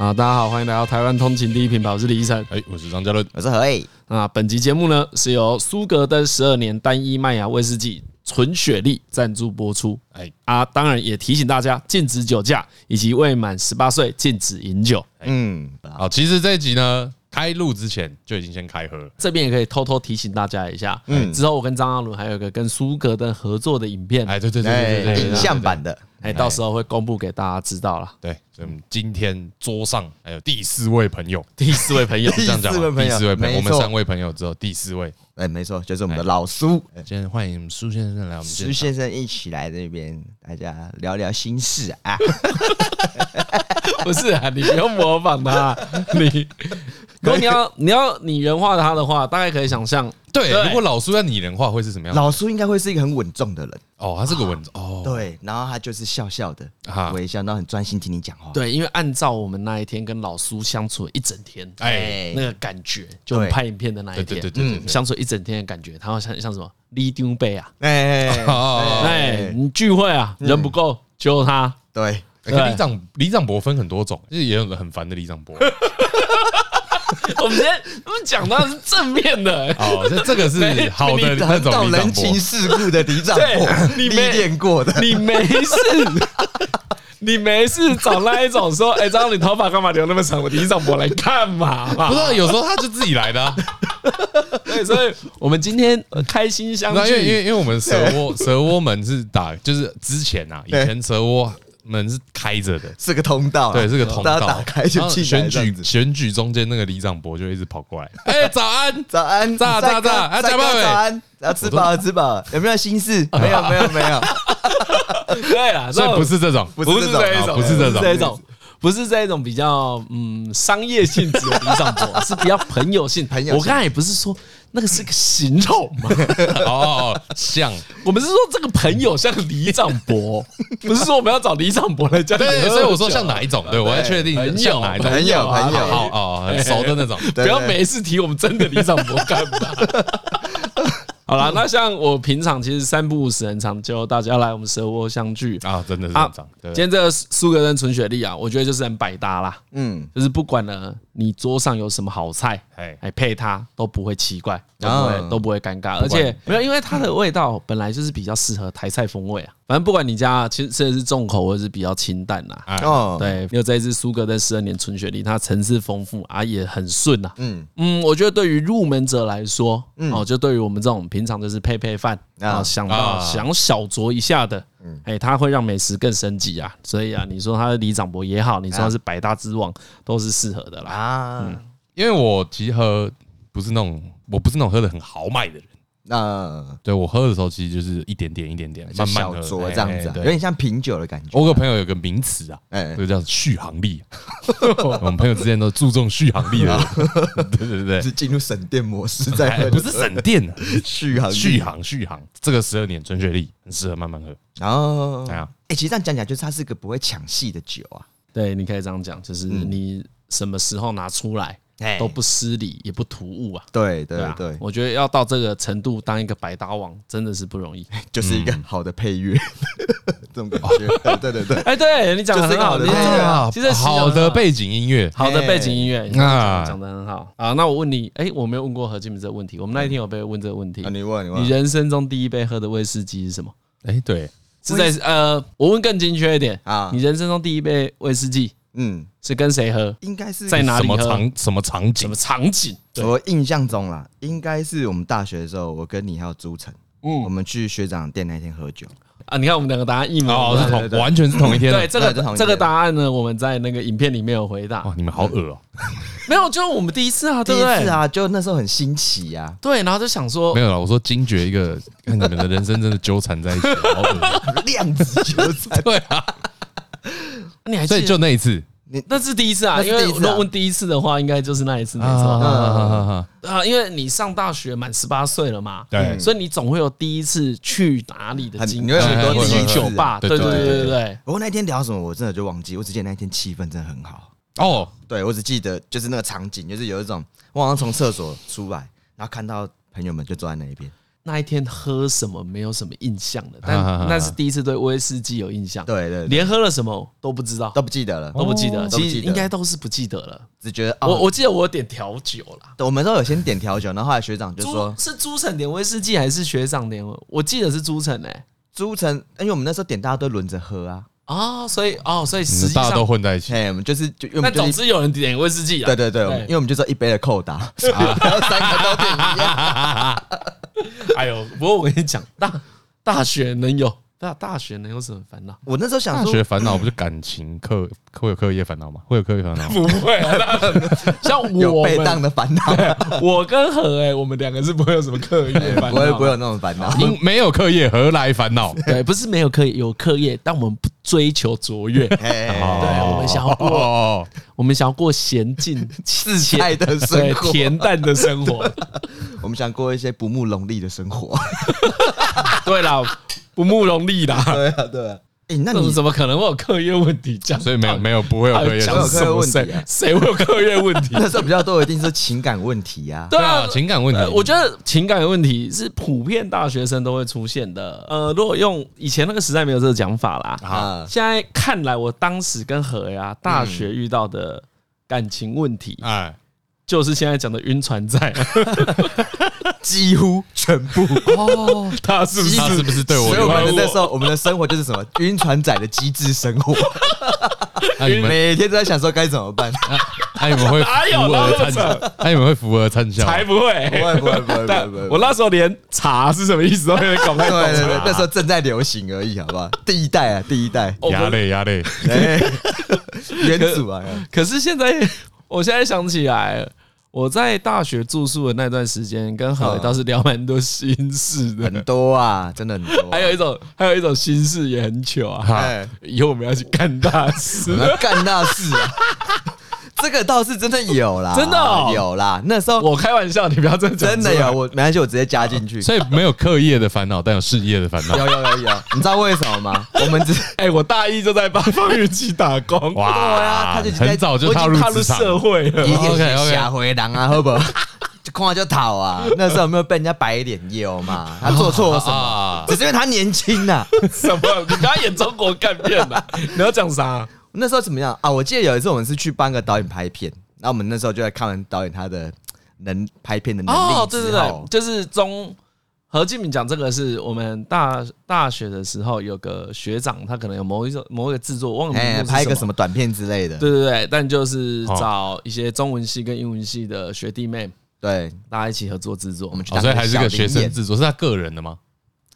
啊，大家好，欢迎来到台湾通勤第一品牌，我是李依晨，哎，我是张嘉伦，我是何伟。啊，本集节目呢是由苏格登十二年单一麦芽威士忌纯雪莉赞助播出。哎啊，当然也提醒大家禁止酒驾，以及未满十八岁禁止饮酒。嗯，好，其实这一集呢。开录之前就已经先开喝了，这边也可以偷偷提醒大家一下。嗯，之后我跟张阿伦还有一个跟苏格登合作的影片，哎，对对对对对，影像版的，哎，到时候会公布给大家知道了。对，所以我们今天桌上还有第四位朋友，第四位朋友，这样讲，第四位朋友，我们三位朋友之后第四位，哎，没错，就是我们的老苏。今天欢迎苏先生来我们苏先生一起来这边，大家聊聊心事啊。不是啊，你不用模仿他，你。如果你要你要拟人化他的话，大概可以想象，对，如果老苏要拟人化会是什么样？老苏应该会是一个很稳重的人。哦，他是个稳重哦，对，然后他就是笑笑的微笑，然后很专心听你讲话。对，因为按照我们那一天跟老苏相处一整天，哎，那个感觉，就拍影片的那一天，对对对，相处一整天的感觉，他会像像什么李丁贝啊，哎 哎，你聚会啊，人不够就他，对，李长李长博分很多种，就是也有个很烦的李长博。我们今天我们讲到是正面的，哦，这这个是好的那种人情世故的里长伯，你历练过的，你没事，你没事找那一种说，哎，张，你头发干嘛留那么长？我李长伯来干嘛？不是，有时候他就自己来的。对，所以我们今天开心相聚，因为因为因为我们蛇窝蛇窝门是打，就是之前啊，以前蛇窝。门是开着的，是个通道，对，是个通道，打开就进。选举选举中间那个里长博就一直跑过来，哎，早安，早安，早早早，啊，加班。早安，要吃饱了，吃饱。了，有没有心事？没有，没有，没有。对啦，所以不是这种，不是这种，不是这种。不是这种。比较嗯商业性质的李长博，是比较朋友性。朋友，我刚才也不是说那个是个形容吗。哦，像我们是说这个朋友像李长伯，不是说我们要找李长伯来讲。对，所以我说像哪一种？对，我要确定像哪一种。朋友，朋友，好哦，很熟的那种。不要每一次提我们真的李长伯干嘛？好了，那像我平常其实三不五时很常叫大家来我们蛇窝相聚啊，真的是啊。今天这个苏格登纯雪莉啊，我觉得就是很百搭啦。嗯，就是不管呢你桌上有什么好菜，哎，配它都不会奇怪，都不会都不会尴尬，而且没有，因为它的味道本来就是比较适合台菜风味啊。反正不管你家其实吃的是重口或者是比较清淡呐，哦，对，因为这一支苏格登十二年纯雪梨，它层次丰富啊，也很顺呐。嗯。嗯，我觉得对于入门者来说，哦，就对于我们这种平常就是配配饭啊，想到想小酌一下的，哎，它会让美食更升级啊。所以啊，你说它是李长伯也好，你说它是百搭之王，都是适合的啦。啊，因为我其实喝不是那种，我不是那种喝的很豪迈的人。那对我喝的时候，其实就是一点点、一点点，慢慢喝这样子，有点像品酒的感觉。我个朋友有个名词啊，哎，这个叫续航力。我们朋友之间都注重续航力的，对对对，是进入省电模式在喝，不是省电，续航、续航、续航。这个十二年纯雪莉很适合慢慢喝。哦，哎呀，哎，其实这样讲起来，就是它是个不会抢戏的酒啊。对，你可以这样讲，就是你什么时候拿出来。都不失礼，也不突兀啊！对对对，我觉得要到这个程度当一个百搭王，真的是不容易。就是一个好的配乐，这种感觉。对对对，哎，对你讲的很好，其实好的背景音乐，好的背景音乐啊，讲的很好啊。那我问你，哎，我没有问过何金明这个问题，我们那一天有被问这个问题。你问，你问，你人生中第一杯喝的威士忌是什么？哎，对，是在呃，我问更精确一点啊，你人生中第一杯威士忌？嗯，是跟谁喝？应该是在哪里喝？什么场？什么场景？什么场景？我印象中啦，应该是我们大学的时候，我跟你还有朱晨，嗯，我们去学长店那天喝酒啊。你看我们两个答案一模哦，是同，完全是同一天。对，这个这个答案呢，我们在那个影片里面有回答。哇，你们好恶哦。没有，就是我们第一次啊，对不对？是啊，就那时候很新奇呀。对，然后就想说，没有了。我说惊觉一个，看你们的人生真的纠缠在一起，好恶，量子纠缠。对啊，你还所以就那一次。你那是第一次啊，因为如果问第一次的话，应该就是那一次没错。啊，因为你上大学满十八岁了嘛，对，所以你总会有第一次去哪里的经历，第一次去酒吧，对对对对对。不过那天聊什么，我真的就忘记。我只记得那天气氛真的很好。哦，对，我只记得就是那个场景，就是有一种我好像从厕所出来，然后看到朋友们就坐在那一边，那一天喝什么没有什么印象的，但那是第一次对威士忌有印象。对对，连喝了什么都不知道，都不记得了，都不记得。其实应该都是不记得了，只觉得我我记得我点调酒了。我们都有先点调酒，然后后来学长就说：“是朱晨点威士忌还是学长点？”我记得是朱晨诶，朱晨，因为我们那时候点大家都轮着喝啊。啊，所以哦，所以实际上大家都混在一起。哎，我们就是就，那总之有人点威士忌啊。对对对，因为我们就说一杯的扣打，然后三个都点一样。哎呦，不过我跟你讲，大大学能有大大学能有什么烦恼？我那时候想说，大学烦恼不是感情课会有课业烦恼吗？会有课业烦恼？不会啊，像我 被当的烦恼，我跟何哎，我们两个是不会有什么课业烦恼，不会不会有那种烦恼。因没有课业何来烦恼？对，不是没有课业，有课业，但我们不追求卓越。对，我们想要过，我们想要过娴静自在的生活，恬淡的生活。我们想过一些不慕荣利的生活。对了，不慕荣利啦。对啊，对啊。哎，那你怎么可能会有课业问题？讲，所以没有没有不会有课业，讲课业问题啊？谁会有课业问题？那时候比较多，一定是情感问题呀。对啊，情感问题。我觉得情感问题是普遍大学生都会出现的。呃，如果用以前那个时代没有这个讲法啦。啊，现在看来，我当时跟何呀大学遇到的感情问题，哎。就是现在讲的晕船仔，几乎全部哦，他是不是他是不是对我？所以我们那时候我们的生活就是什么晕船仔的机智生活，每天都在想说该怎么办。那你们会扶额灿笑？那你们会扶额灿笑？才不会，不会，不会，不会，不会。我那时候连茶是什么意思都没有搞不懂。对对对，那时候正在流行而已，好不好？第一代啊，第一代。压力，压力。元祖啊！可是现在，我现在想起来。我在大学住宿的那段时间，跟何倒是聊蛮多心事的，很多啊，真的很多。还有一种，还有一种心事也很糗啊。以后我们要去干大事，干大事啊！这个倒是真的有啦，真的有啦。那时候我开玩笑，你不要真真的有。我没关系，我直接加进去。所以没有课业的烦恼，但有事业的烦恼。有有有有，你知道为什么吗？我们只 哎，我大一就在帮方云奇打工。哇，对啊，他就很早就踏入社会了。OK OK，下回人啊，好不好？就看就逃啊。那时候有没有被人家白脸有嘛？他做错了什么？只是因为他年轻呐。什么？你不要演中国干片呐？你要讲啥？那时候怎么样啊？我记得有一次我们是去帮个导演拍片，然后我们那时候就在看完导演他的能拍片的能力。哦，对对对，就是中何敬明讲这个是我们大大学的时候有个学长，他可能有某一种某一个制作，忘了拍一个什么短片之类的。对对对，但就是找一些中文系跟英文系的学弟妹，对，大家一起合作制作。我们去，所以还是个学生制作，是他个人的吗？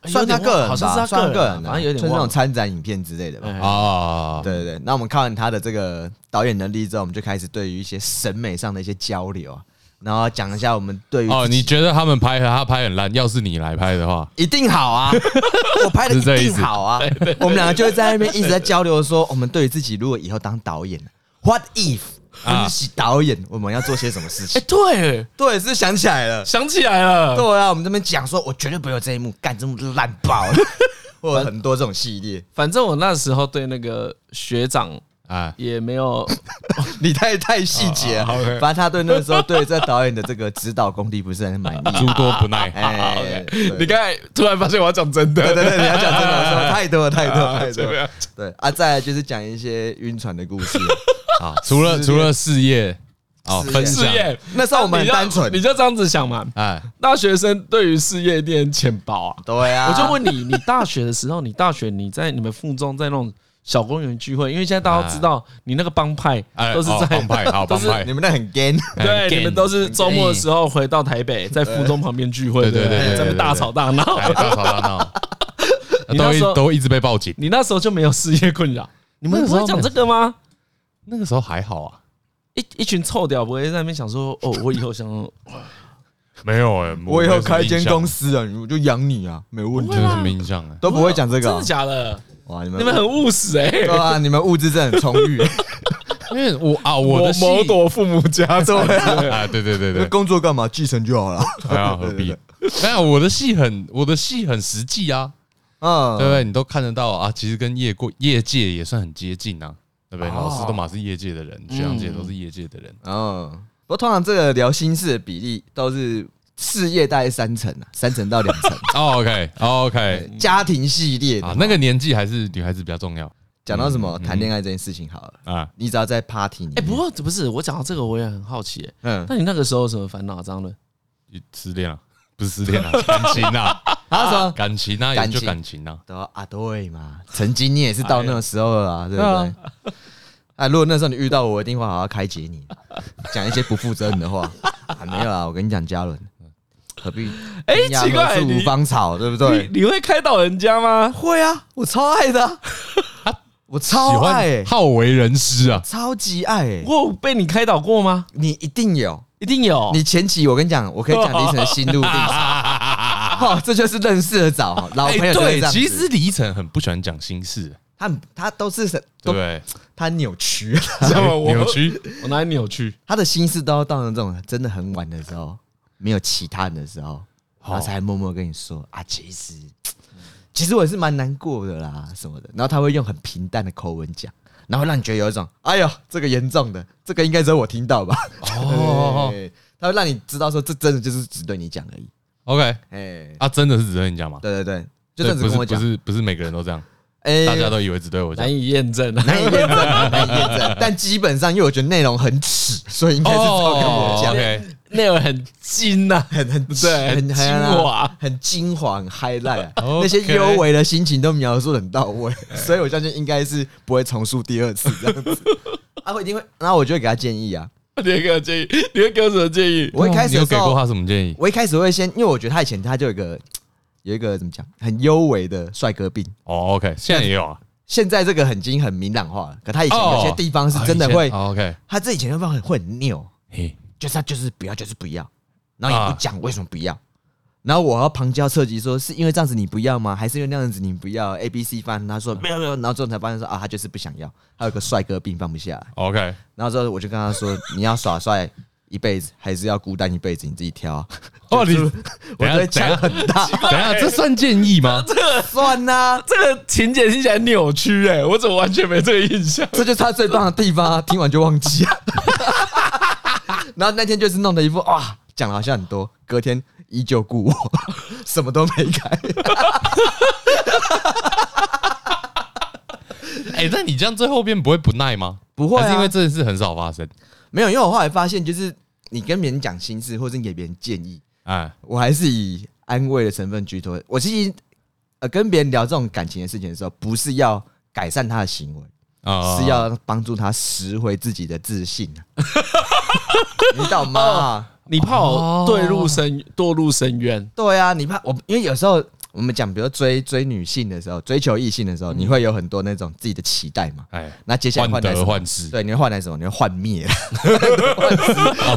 算他个人，好像是他个人，反正有点像那种参展影片之类的吧。啊，对对对。那我们看完他的这个导演能力之后，我们就开始对于一些审美上的一些交流，然后讲一下我们对于哦，你觉得他们拍和他拍很烂，要是你来拍的话，一定好啊！我拍的一定好啊！我们两个就会在那边一直在交流，说我们对于自己如果以后当导演，What if？分析导演，我们要做些什么事情？哎，对对，是想起来了，想起来了。对啊，我们这边讲说，我绝对不会有这一幕，干这么烂爆，或者很多这种系列。反正我那时候对那个学长啊，也没有，你太太细节。了。反正他对那个时候对这导演的这个指导功力不是很满意，诸多不耐。哎，你刚才突然发现我要讲真的，对对对，你要讲真的，说太多了，太多了，太多。对啊，再来就是讲一些晕船的故事。啊，除了除了事业，哦，分事业，那时候我们很单纯，你就这样子想嘛。哎，大学生对于事业一定很浅薄啊。对啊，我就问你，你大学的时候，你大学你在你们附中在那种小公园聚会，因为现在大家都知道，你那个帮派都是在帮派，好 帮派，你们那很 gay，对，你们都是周末的时候回到台北，在附中旁边聚会，对对对，在那大吵大闹，大吵大闹，都都一直被报警。你那时候就没有事业困扰？你们不会讲这个吗？那个时候还好啊。一一群臭屌不会在那边想说哦，我以后想没有哎，我以后开一间公司啊，我就养你啊，没问题。什么印象啊？都不会讲这个，真的假的？哇，你们你们很务实哎，对啊，你们物质真的很充裕。因为我啊，我的某朵父母家 对啊，对对对对，工作干嘛？继承就好了，还要何必？没有，我的戏很，我的戏很实际啊，嗯，对不对？你都看得到啊，其实跟业过业界也算很接近啊。对不对？老师都嘛是业界的人，学长姐都是业界的人。嗯，不过通常这个聊心事的比例都是事业大概三成啊，三成到两成。哦，OK，OK，家庭系列啊，那个年纪还是女孩子比较重要。讲到什么谈恋爱这件事情好了啊，你只要在 party 里。哎，不过不是我讲到这个，我也很好奇。嗯，那你那个时候有什么烦恼？张伦，失恋了，不是失恋 了，感情啊，他说感情啊，感就感情啊，都啊对嘛，曾经你也是到那个时候了啊，对不对？啊，如果那时候你遇到我，我一定会好好开解你，讲一些不负责任的话。没有啊，我跟你讲，嘉伦，何必？哎，奇怪，无芳草，对不对？你会开导人家吗？会啊，我超爱的。我超爱，好为人师啊，超级爱。我被你开导过吗？你一定有，一定有。你前期我跟你讲，我可以讲李晨的心路历程。这就是认识的早，老朋友。对，其实李晨很不喜欢讲心事，他他都是对，他扭曲，知道吗扭曲，我哪里扭曲？他的心事都要到那种真的很晚的时候，没有其他人的时候，他才默默跟你说啊，其实。其实我也是蛮难过的啦，什么的。然后他会用很平淡的口吻讲，然后让你觉得有一种，哎呦，这个严重的，这个应该只有我听到吧？哦，他会让你知道说，这真的就是只对你讲而已。OK，哎，啊，真的是只对你讲吗？对对对，就这样子跟我讲，不是不是每个人都这样，哎，大家都以为只对我讲，难以验证，难以验证，难以验证。但基本上，因为我觉得内容很耻，所以应该是照跟我讲。内容很精 呐，很很对，很精华，很精华，很 highlight，那些幽微的心情都描述很到位，所以我相信应该是不会重述第二次这样子。啊，我一定会，然后我就会给他建议啊。你会给我建议？你会给我什么建议？我一开始有给过他什么建议？我一开始会先，因为我觉得他以前他就有一个有一个怎么讲，很幽微的帅哥病。哦，OK，现在也有啊。现在这个很精很明朗化了，可他以前有些地方是真的会。OK，他这以前地方会会很拗。就是他就是不要，就是不要，然后也不讲为什么不要，然后我要旁敲侧击说，是因为这样子你不要吗？还是因为那样子你不要？A B C 翻，他说没有没有，然后最后才发现说啊，他就是不想要，还有个帅哥病放不下来。OK，然后之后我就跟他说，你要耍帅一辈子，还是要孤单一辈子？你自己挑。哦，你我觉得讲很大，等下这算建议吗？这个算呐，这个情节听起来扭曲哎，我怎么完全没这个印象？这就是他最棒的地方，听完就忘记了。然后那天就是弄的一副哇，讲了好像很多，隔天依旧故我，什么都没改。哎，那你这样最后边不会不耐吗？不会、啊，还是因为这件事很少发生？没有，因为我后来发现，就是你跟别人讲心事，或者你给别人建议，哎，我还是以安慰的成分居多。我其实呃跟别人聊这种感情的事情的时候，不是要改善他的行为。是要帮助他拾回自己的自信，你懂吗？你怕我堕入深堕入深渊？对啊，你怕我，因为有时候我们讲，比如追追女性的时候，追求异性的时候，你会有很多那种自己的期待嘛？哎，那接下来换得换失，对，你会换来什么？你会幻灭，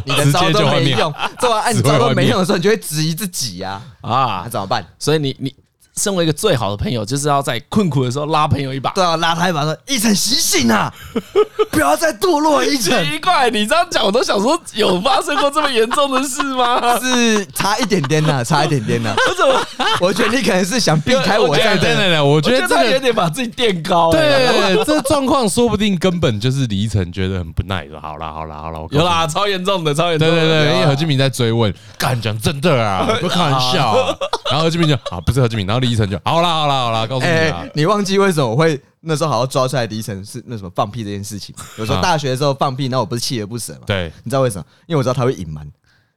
你的招都没用，做完按你招都没用的时候，你就会质疑自己呀，啊，那怎么办？所以你你。身为一个最好的朋友，就是要在困苦的时候拉朋友一把。对啊，拉他一把，说：“一晨醒醒啊，不要再堕落。”一晨，奇怪，你这样讲，我都想说，有发生过这么严重的事吗？是差一点点呐，差一点点呐。我怎么？我觉得你可能是想避开我。对对对，我觉得这个有点把自己垫高。对，这状况说不定根本就是李晨觉得很不耐的。好啦好啦好啦，有啦，超严重的，超严重的。对对对，因为何俊明在追问，干讲真的啊，不开玩笑。然后何俊明就啊，不是何俊明，然后李晨就好啦好啦好啦，告诉你欸，你忘记为什么我会那时候好好抓出来第一层是那什么放屁这件事情？有时候大学的时候放屁，那我不是锲而不舍吗？对，你知道为什么？因为我知道他会隐瞒。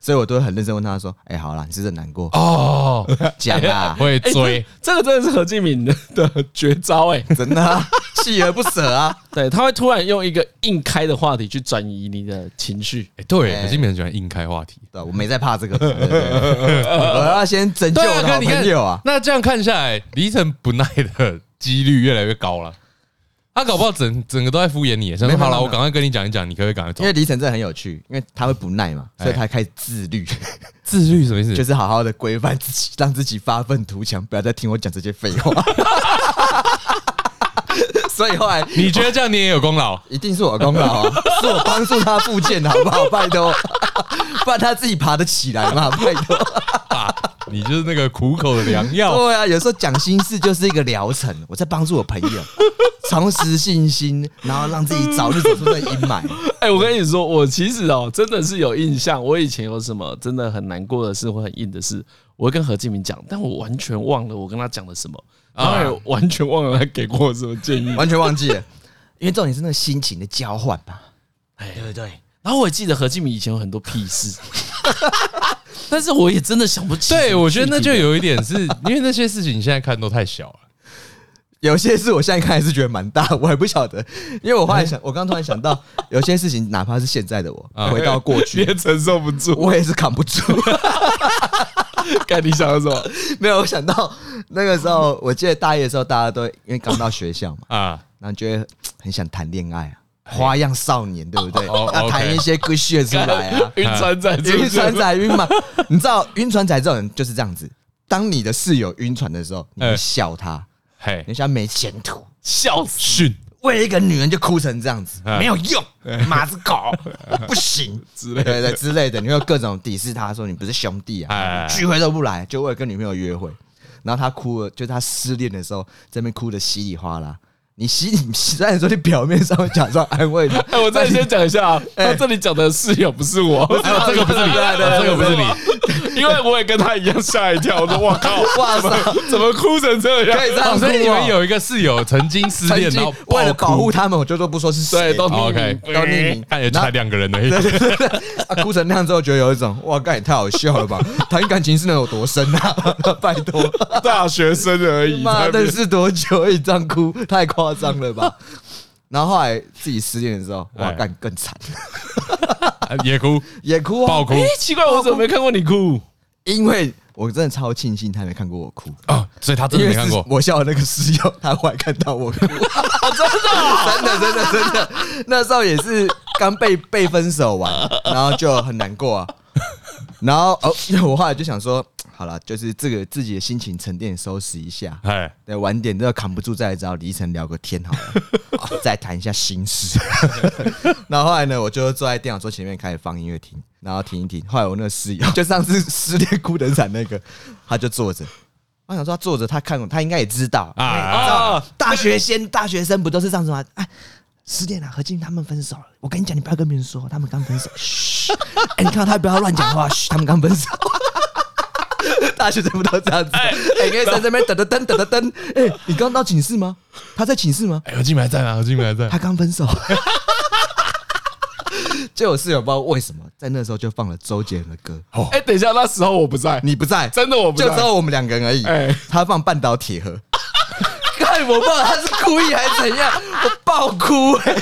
所以我都会很认真问他说：“哎，好了，你是不是很难过哦？讲啊，会追，这个真的是何敬敏的绝招哎，真的锲而不舍啊！对，他会突然用一个硬开的话题去转移你的情绪。哎，对，何敬敏很喜欢硬开话题。对，我没在怕这个，我要先拯救我的好朋友啊！那这样看下来，李晨不耐的几率越来越高了。”他搞不好整整个都在敷衍你。说好了，我赶快跟你讲一讲，你可不可以赶快走？因为李晨真的很有趣，因为他会不耐嘛，所以他开始自律。自律什么意思？就是好好的规范自己，让自己发愤图强，不要再听我讲这些废话。所以后来 你觉得这样你也有功劳？一定是我功劳啊，是我帮助他复健的好不好？拜托，不然他自己爬得起来嘛？拜托。你就是那个苦口的良药。对啊，有时候讲心事就是一个疗程。我在帮助我朋友，重拾信心，然后让自己早日走出这阴霾。哎，我跟你说，我其实哦，真的是有印象，我以前有什么真的很难过的事或很硬的事，我会跟何敬明讲，但我完全忘了我跟他讲了什么，然后也完全忘了他给过我什么建议，完全忘记了，因为重点是那个心情的交换嘛，哎，对不对？然后我也记得何敬明以前有很多屁事。但是我也真的想不起。对，我觉得那就有一点是因为那些事情你现在看都太小了，有些事我现在看还是觉得蛮大，我还不晓得，因为我后来想，我刚突然想到，有些事情哪怕是现在的我回到过去，也承受不住，我也是扛不住。看你想到什么？没有，我想到那个时候，我记得大一的时候，大家都因为刚到学校嘛，啊，然后觉得很想谈恋爱啊。花样少年，对不对？要谈一些故事出来啊！晕船仔，晕船仔晕嘛？你知道晕船仔这种人就是这样子。当你的室友晕船的时候，你会笑他，嘿，人家没前途，笑死！为了一个女人就哭成这样子，没有用，马子狗，不行。之类的。之类的，你会各种鄙视他，说你不是兄弟啊，聚会都不来，就为了跟女朋友约会。然后他哭了，就他失恋的时候，在那边哭的稀里哗啦。你洗你虽然说你表面上会假装安慰他，哎，我再先讲一下啊，他这里讲的室友不是我，这个不是你，这个不是你，因为我也跟他一样吓一跳，我说我靠，哇塞，怎么哭成这样？可以这样，所以你们有一个室友曾经失恋，然后为了保护他们，我就都不说是谁，都 OK，都匿名，看也才两个人而已。啊，哭成那样之后，觉得有一种哇，干也太好笑了吧？谈感情是能有多深啊？拜托，大学生而已，妈的是多久？一张哭，太夸张了吧？然后后来自己失恋的时候，哇，干更惨，也 哭也哭，爆哭。奇怪，我怎么没看过你哭？因为我真的超庆幸他没看过我哭啊，所以他真的没看过。我笑的那个室友，他后来看到我哭，真的，真的，真的，真的。那时候也是刚被被分手完，然后就很难过啊。然后哦，因 为我后来就想说。好了，就是这个自己的心情沉淀，收拾一下。哎，对，晚点都要扛不住，再来找李晨聊个天好了，再谈一下心事。然后后来呢，我就坐在电脑桌前面开始放音乐听，然后听一听。后来我那个室友，就上次失恋哭得惨那个，他就坐着。我想说他坐着，他看我，他应该也知道啊。大学先，大学生不都是这样子吗？哎，失恋了，何静他们分手了。我跟你讲，你不要跟别人说，他们刚分手。嘘，哎，你看到他不要乱讲话。嘘，他们刚分手。大学生不都这样子？哎，可以在这边等等等，等着灯。哎，你刚到寝室吗？他在寝室吗？哎，何静还在吗？何静还在。他刚分手。就我室友不知道为什么在那时候就放了周杰伦的歌。哎，等一下，那时候我不在，你不在，真的我不在，就只有我们两个人而已。哎，他放半岛铁盒。看我不知道他是故意还是怎样，我爆哭哎！为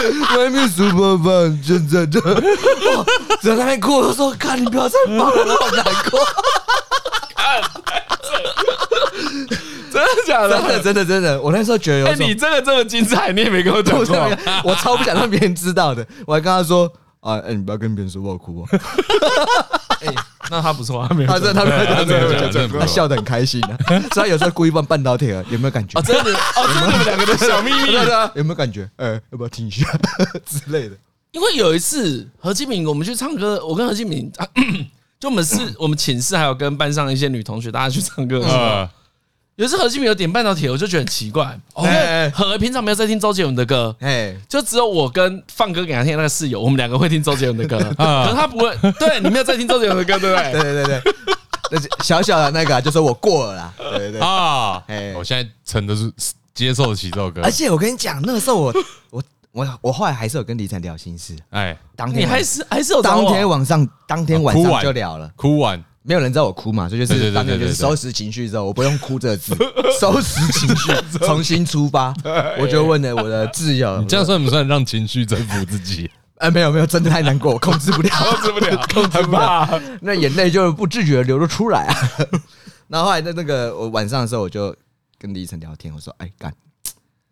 什么？外面 super fun，真的真的，在那边哭，我说：“看你不要再放了，我好难过。”真的假的？真的真的真的，我那时候觉得，哎，你真的这么精彩，你也没跟我讲过，我超不想让别人知道的，我还跟他说。啊，哎，你不要跟别人说我哭啊！哎，那他不错，他没有，他真的，他没有，他没有，他笑得很开心啊。所以他有时候故意放半导体啊，有没有感觉？啊，真的，哦，真的，你们两个的小秘密，有没有感觉？呃，要不要听一下之类的？因为有一次何金敏，我们去唱歌，我跟何金敏，就我们是我们寝室还有跟班上一些女同学，大家去唱歌的时候。有一次何敬明有点半导体，我就觉得很奇怪，因为何平常没有在听周杰伦的歌，哎，就只有我跟放歌给他听那个室友，我们两个会听周杰伦的歌，可是他不会。对，你没有在听周杰伦的歌，对不对？对对对对，小小的那个就说我过了啦，对对对。啊，哎，我现在成的是接受得起这首歌，而且我跟你讲，那个时候我 我我我后来还是有跟李晨聊心事，哎，当天你还是还是有当天晚上当天晚上就聊了，哭完。没有人知道我哭嘛，所以就是当年就是收拾情绪之后，我不用哭这个字，收拾情绪，重新出发。我就问了我的挚友，你这样算不算让情绪征服自己？哎，没有没有，真的太难过，我控制不了，控制不了，控制不了，那眼泪就不自觉的流了出来啊。然后后来在那个我晚上的时候，我就跟李晨聊天，我说：“哎，干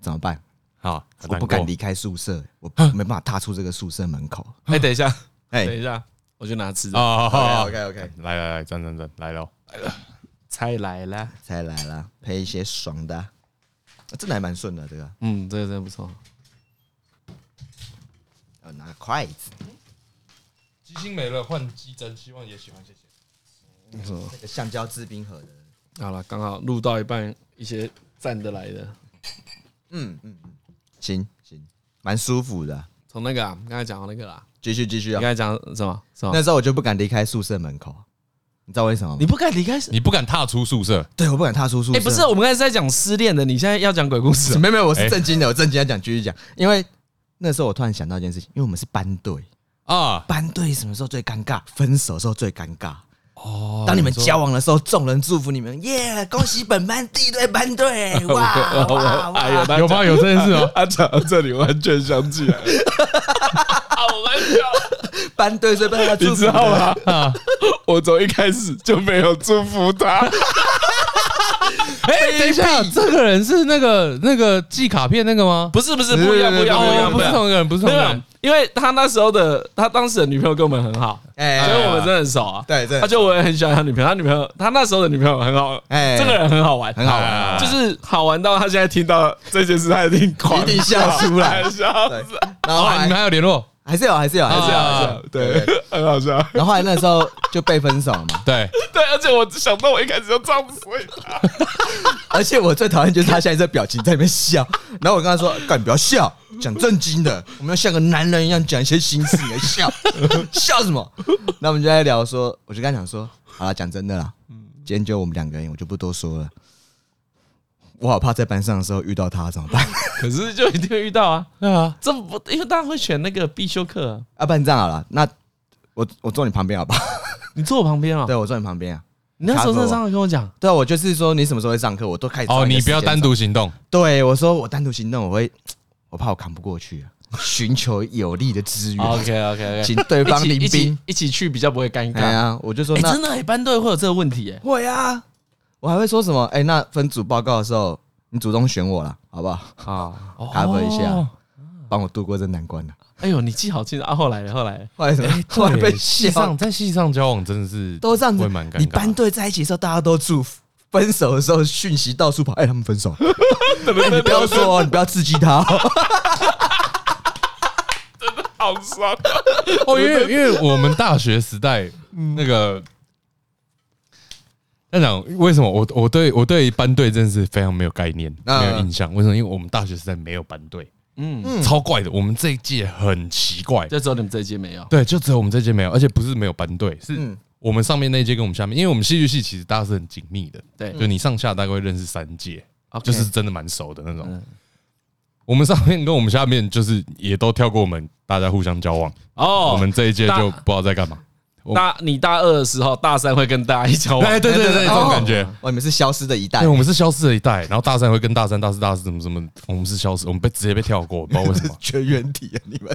怎么办？好，我不敢离开宿舍，我没办法踏出这个宿舍门口。”哎，等一下，哎，等一下。我就拿吃的。哦，好，OK OK，来来来，转转转，来了来了，菜来了菜来了，配一些爽的，真的还蛮顺的这个，嗯，这个真的不错。要拿筷子，鸡心没了，换鸡胗，希望也喜欢，谢谢。那个橡胶制冰盒的，好了，刚好录到一半，一些站的来的，嗯嗯嗯，行行，蛮舒服的。从那个啊，刚才讲到那个啦，继续继续啊。你刚才讲什么？什么？那时候我就不敢离开宿舍门口，你知道为什么吗？你不敢离开，你不敢踏出宿舍。对，我不敢踏出宿舍。哎，不是，我们刚才是在讲失恋的，你现在要讲鬼故事？没有没有，我是正经的，我正经要讲，继续讲。因为那时候我突然想到一件事情，因为我们是班队啊，班队什么时候最尴尬？分手的时候最尴尬。哦，当你们交往的时候，众人祝福你们，耶！恭喜本班第一对班队，哇哇哇！有吗？有这件事吗？他讲到这里，完全想起来了，好搞笑！班队是被他祝福，你知道吗？啊，我从一开始就没有祝福他。哎，等一下，这个人是那个那个寄卡片那个吗？不是，不是，不一样，不一样，不是同一个人，不是同一个人。因为他那时候的他当时的女朋友跟我们很好，哎，所以我们真的很熟啊。对，对，他就我也很喜欢他女朋友，他女朋友他那时候的女朋友很好，哎，这个人很好玩，很好玩，就是好玩到他现在听到这件事，他一定一定笑出来，笑死。然后你们还有联络？还是有，还是有，还是有，还是有，对，很好笑。然后后来那时候就被分手了嘛，对，对，而且我想到我一开始就撞死他，而且我最讨厌就是他现在这表情在那边笑，然后我跟他说：“干，不要笑，讲正经的，我们要像个男人一样讲一些心事，你来笑，笑什么？”那我们就在聊说，我就跟他讲说：“好了，讲真的啦，今天就我们两个人，我就不多说了。”我好怕在班上的时候遇到他怎么办？可是就一定会遇到啊！对啊，这不因为大家会选那个必修课啊。啊，不然这样好了，那我我坐你旁边好不好？你坐我旁边啊？对，我坐你旁边啊。你那时候在上课跟我讲，对啊，我就是说你什么时候会上课，我都开始哦，你不要单独行动。对，我说我单独行动，我会我怕我扛不过去啊，寻求有力的资源。OK OK OK，请对方领兵一起去，比较不会尴尬。对啊，我就说那真的班队会有这个问题？哎，会啊。我还会说什么？哎，那分组报告的时候，你主动选我了，好不好？好，cover 一下，帮我度过这难关了。哎呦，你记好清楚啊！后来，后来，后来什么？后来被戏上在戏上交往真的是都这样子。你班队在一起的时候，大家都祝福；分手的时候，讯息到处跑，哎，他们分手。你不要说，你不要刺激他。真的好爽哦！因为因为我们大学时代那个。那讲为什么我我对我对班队真的是非常没有概念，没有印象。为什么？因为我们大学时代没有班队，嗯，超怪的。我们这一届很奇怪，就只有你们这一届没有。对，就只有我们这一届没有，而且不是没有班队，是我们上面那一届跟我们下面，因为我们戏剧系其实大家是很紧密的，对，就你上下大概会认识三届，就是真的蛮熟的那种。我们上面跟我们下面就是也都跳过我们，大家互相交往。哦，我们这一届就不知道在干嘛。大你大二的时候，大三会跟大一交往，对对对对，这种感觉。我们是消失的一代，对，我们是消失的一代。然后大三会跟大三、大四、大四怎么怎么，我们是消失，我们被直接被跳过，不知道为什么。绝缘体啊，你们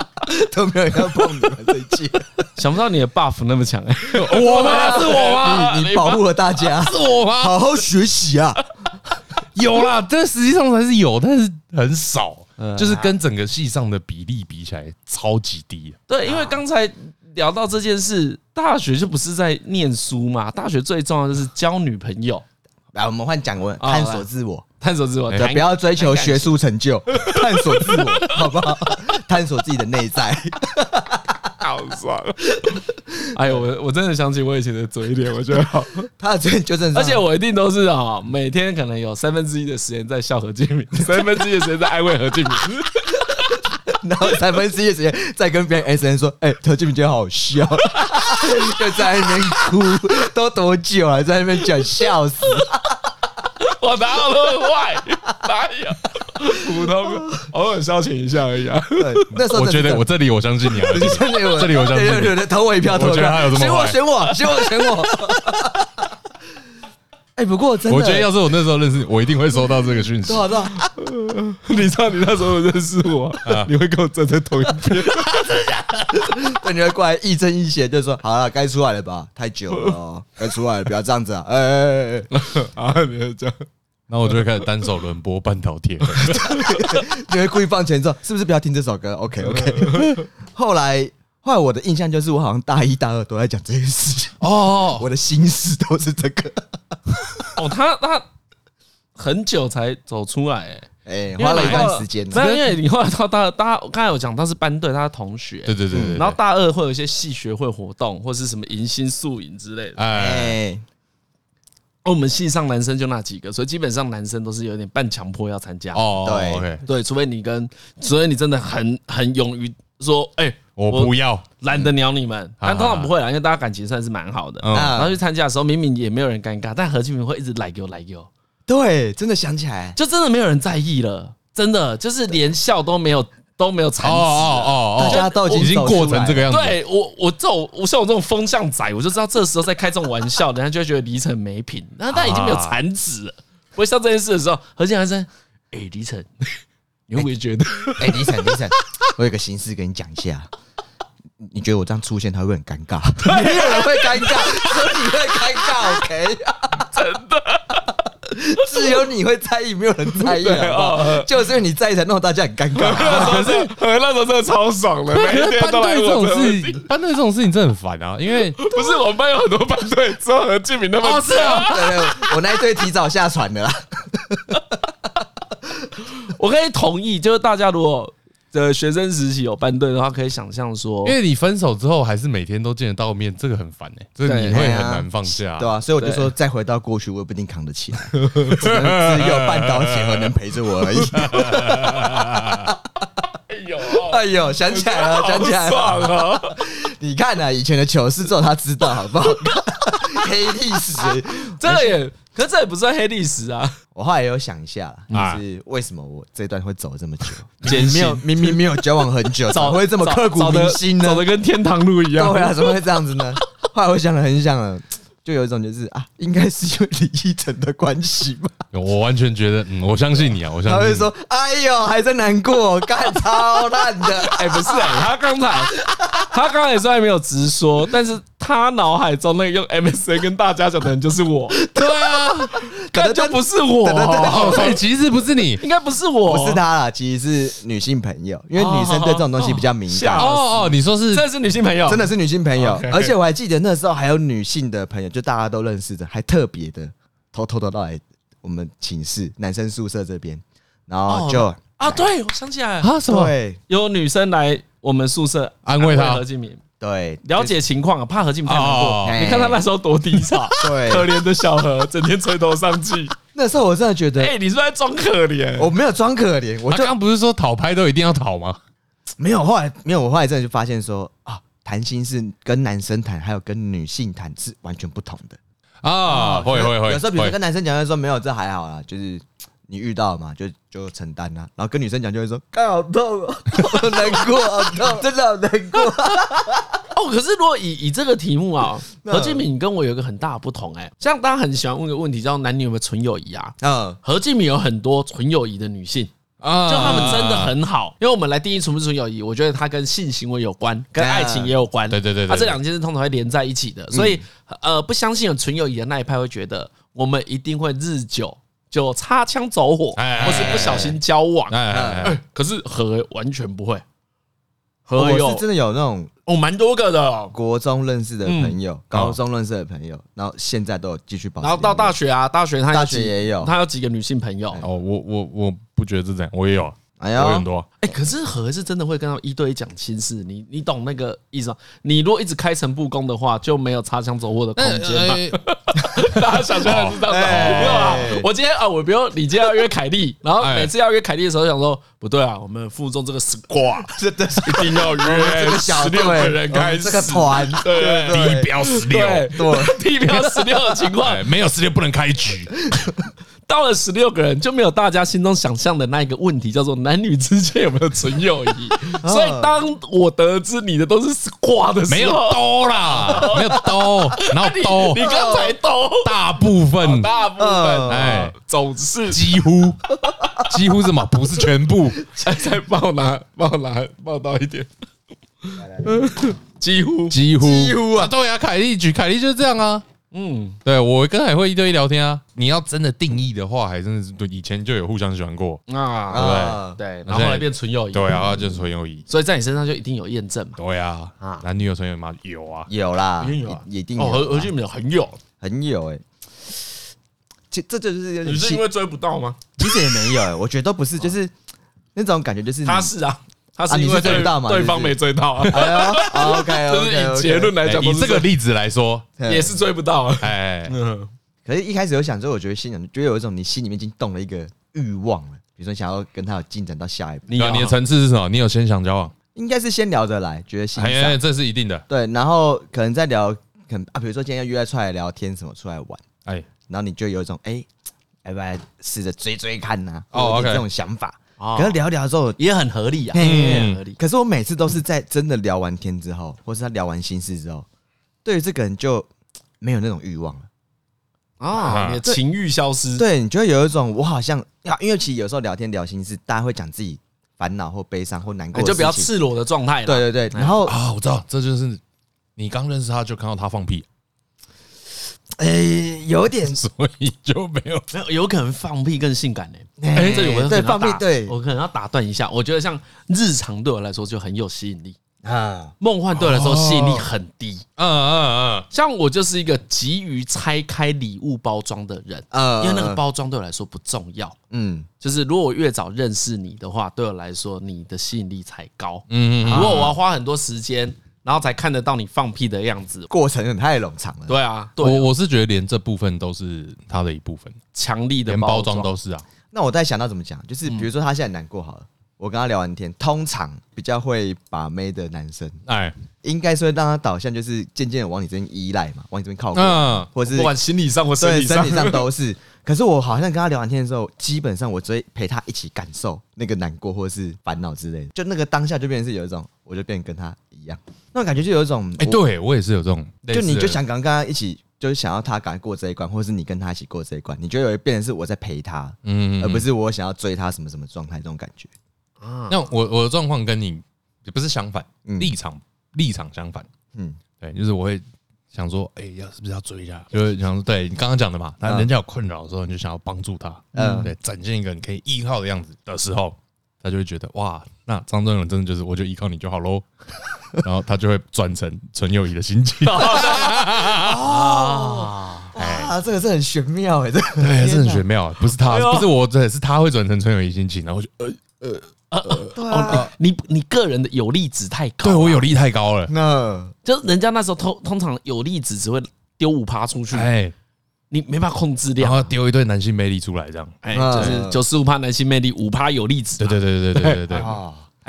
都没有人要碰你们这一届。想不到你的 buff 那么强哎，我吗？是我吗？你保护了大家，是我吗？好好学习啊，有啦，但实际上还是有，但是很少，就是跟整个系上的比例比起来超级低。对，因为刚才。聊到这件事，大学就不是在念书嘛？大学最重要的就是交女朋友。来，我们换讲文，探索自我，探索自我，对，不要追求学术成就，探索自我，好不好？探索自己的内在，好爽！哎呦，我我真的想起我以前的嘴脸，我觉得好，他的嘴脸就正常，而且我一定都是啊，每天可能有三分之一的时间在笑何敬明，三分之一的时间在安慰何敬明。然后三分之一的时间再跟别人 S N 说，哎，何敬明今天好笑，就在那边哭，都多久了，在那边讲笑死，我哪有那么坏？哪有？普通 偶尔消遣一下而已啊。对，那时候我觉得我这里我相信你啊，这里我相信你，投我一票，投我一票，选我，选我，选我，选我。哎，不过真的，我觉得要是我那时候认识你，我一定会收到这个讯息。多少多少？你知道你那时候认识我，你会跟我站在同一边。那你会过来亦正亦邪，就说：“好了，该出来了吧？太久了，该出来了，不要这样子啊！”哎哎哎，啊，你要这样，然后我就会开始单手轮播半岛铁。你会故意放前奏，是不是？不要听这首歌。OK OK。后来。后来我的印象就是，我好像大一大二都在讲这件事情哦，我的心事都是这个。哦，他他很久才走出来，哎，花了一段时间。那因为你后来到大大家，刚才有讲他是班队，他的同学，对对对对。然后大二会有一些系学会活动，或是什么迎新宿营之类的。哎，我们系上男生就那几个，所以基本上男生都是有点半强迫要参加。哦，对对，除非你跟，除非你真的很很勇于说，哎，我不要，懒得鸟你们。但通常不会啦，因为大家感情算是蛮好的。然后去参加的时候，明明也没有人尴尬，但何敬明会一直来给我来给我。对，真的想起来，就真的没有人在意了，真的就是连笑都没有。都没有惨死，哦哦哦，大家都已经过成这个样子。对我，我这种我像我这种风向仔，我就知道这时候在开这种玩笑，人家就会觉得李晨没品。然后他已经没有惨死了。我想这件事的时候，何建还说：“哎，李晨，你会不会觉得？哎，李晨，李晨，我有个心事跟你讲一下。你觉得我这样出现，他会很尴尬？没有人会尴尬，只有你会尴尬。OK，真的。”只有你会在意，没有人在意，好不好？就是因为你在意，才弄得大家很尴尬。可是那时候真的超爽的，每天都来这种事，班队这种事情真的很烦啊！因为不是我们班有很多班队，只有何敬明那么是啊。对对，我那一队提早下船的啦。我可以同意，就是大家如果。的学生时期有班队的话，可以想象说，因为你分手之后还是每天都见得到面，这个很烦哎，这个你会很难放下，对啊，所以我就说，再回到过去，我也不一定扛得起来，只有半导体和能陪着我而已。哎呦，想起来了，想起来了，你看呢？以前的糗事，只有他知道，好不好？黑历史，这个也。可这也不算黑历史啊！我后来也有想一下，就是为什么我这段会走这么久？没有，明明没有交往很久，怎么会这么刻骨铭心呢？走的跟天堂路一样。对啊，怎么会这样子呢？后来我想了很想了。就有一种就是啊，应该是因为李依晨的关系吧。我完全觉得，嗯，我相信你啊，我相信。他会说：“哎呦，还在难过，干超烂的。”哎，不是哎，他刚才他刚才虽然没有直说，但是他脑海中那个用 MSN 跟大家讲的人就是我。对啊，可能就不是我。所以其实不是你，应该不是我，不是他啦，其实是女性朋友，因为女生对这种东西比较敏感。哦哦，你说是，真的是女性朋友，真的是女性朋友，而且我还记得那时候还有女性的朋友。就大家都认识的，还特别的偷偷的到来我们寝室男生宿舍这边，然后就啊，对，我想起来啊，什么？对，有女生来我们宿舍安慰他何敬明，对，了解情况啊，怕何敬明太难过。你看他那时候多低潮，对，可怜的小何，整天垂头丧气。那时候我真的觉得，哎，你是在装可怜？我没有装可怜，我刚刚不是说讨拍都一定要讨吗？没有，后来没有，我后来真的就发现说啊。谈心是跟男生谈，还有跟女性谈是完全不同的啊！会会会，有时候比如说跟男生讲，就说没有，这还好啦，就是你遇到嘛，就就承担啦。然后跟女生讲，就会说，干好痛哦，好 难过，好痛，真的好难过。哦，可是如果以以这个题目啊，何敬敏跟我有一个很大的不同哎，像大家很喜欢问个问题，叫男女有没有纯友谊啊？嗯，何敬敏有很多纯友谊的女性。就他们真的很好，因为我们来定义纯不纯友谊，我觉得它跟性行为有关，跟爱情也有关。对对对，它这两件事通常会连在一起的，所以呃，不相信有纯友谊的那一派会觉得我们一定会日久就擦枪走火，或是不小心交往。哎可是何完全不会，何有真的有那种。哦，蛮多个的，国中认识的朋友，高中认识的朋友，然后现在都有继续保持。然后到大学啊，大学他大学也有，他有几个女性朋友。哦，我我我不觉得是这样，我也有。哎呀，很多哎，可是何是真的会跟他一对一讲心事？你你懂那个意思吗？你如果一直开诚布公的话，就没有擦枪走火的空间嘛。大家想象的是这样子，没有啊。我今天啊，我比如你今天要约凯莉，然后每次要约凯莉的时候，想说不对啊，我们附中这个 squad 真的是一定要约这个十六个人开始，这个团对地标十六，对地标十六的情况，没有十六不能开局。到了十六个人，就没有大家心中想象的那一个问题，叫做男女之间有没有纯友谊。所以当我得知你的都是挂的时候，没有兜啦，没有兜，然后兜，你刚才兜，大部分，大部分，哎，总是几乎，几乎什么？不是全部。再再帮我拿，帮我拿，报到一点。几乎，几乎，几乎啊！对啊，凯莉举凯莉就是这样啊。嗯，对，我跟海会一对一聊天啊。你要真的定义的话，还真的是对以前就有互相喜欢过啊，对对，然后后来变纯友谊，对啊，就是纯友谊。所以在你身上就一定有验证嘛？对啊，啊，男女有纯友谊吗？有啊，有啦，一定有啊，一定有。何何俊明很有，很有哎。这这就是你是因为追不到吗？其实也没有哎，我觉得都不是，就是那种感觉，就是他是啊。他是因为追不到嘛？对方没追到啊。OK，就是以结论来讲，以这个例子来说，也是追不到。哎，可可是，一开始有想之后，我觉得心里觉得有一种你心里面已经动了一个欲望了，比如说想要跟他有进展到下一步。你你的层次是什么？你有先想交往？应该是先聊着来，觉得欣赏，哎哎，这是一定的。对，然后可能再聊，可能啊，比如说今天要约出来聊天什么，出来玩，哎，然后你就有一种哎，要不要试着追追看呐？哦，OK，这种想法。可是聊一聊之后也很合理啊，也很合理。可是我每次都是在真的聊完天之后，或是他聊完心事之后，对于这个人就没有那种欲望了啊，你的情欲消失。对，你就会有一种我好像要，因为其实有时候聊天聊心事，大家会讲自己烦恼或悲伤或难过，就比较赤裸的状态。对对对，然后啊，我知道，这就是你刚认识他就看到他放屁。哎，有点，所以就没有，没有，有可能放屁更性感呢。哎，这有对放屁，对我可能要打断一下。我觉得像日常对我来说就很有吸引力啊，梦幻对我来说吸引力很低。嗯嗯嗯，像我就是一个急于拆开礼物包装的人，嗯，因为那个包装对我来说不重要。嗯，就是如果我越早认识你的话，对我来说你的吸引力才高。嗯，如果我要花很多时间。然后才看得到你放屁的样子，过程也太冗长了。对啊，对我我是觉得连这部分都是他的一部分，强力的连包装。都是啊。那我在想到怎么讲，就是比如说他现在难过好了，我跟他聊完天，通常比较会把妹的男生，哎，应该是会让他导向，就是渐渐的往你这边依赖嘛，往你这边靠过，嗯，或是不管心理上或生理上，身体上都是。可是我好像跟他聊完天的时候，基本上我只会陪他一起感受那个难过或者是烦恼之类的，就那个当下就变成是有一种，我就变跟他一样，那种感觉就有一种，哎，对我也是有这种，就你就想刚跟他一起，就是想要他赶快过这一关，或者是你跟他一起过这一关，你觉得有变成是我在陪他，嗯，而不是我想要追他什么什么状态这种感觉。啊。那我我的状况跟你也不是相反，立场立场相反，嗯，对，就是我会。想说，哎，要是不是要追一下？就是想说，对你刚刚讲的嘛，那人家有困扰的时候，你就想要帮助他，嗯，对，展现一个你可以依靠的样子的时候，他就会觉得，哇，那张正勇真的就是，我就依靠你就好喽。然后他就会转成纯友谊的心情。啊，哎，这个是很玄妙哎，这个对，是很玄妙，不是他，不是我，对，是他会转成纯友谊心情，然后就呃呃。呃，对啊，你你个人的有利值太高，对我有利太高了。那就人家那时候通通常有利值只会丢五趴出去，哎，你没办法控制掉，然后丢一堆男性魅力出来，这样，哎，就是九十五趴男性魅力，五趴有利值。对对对对对对对对。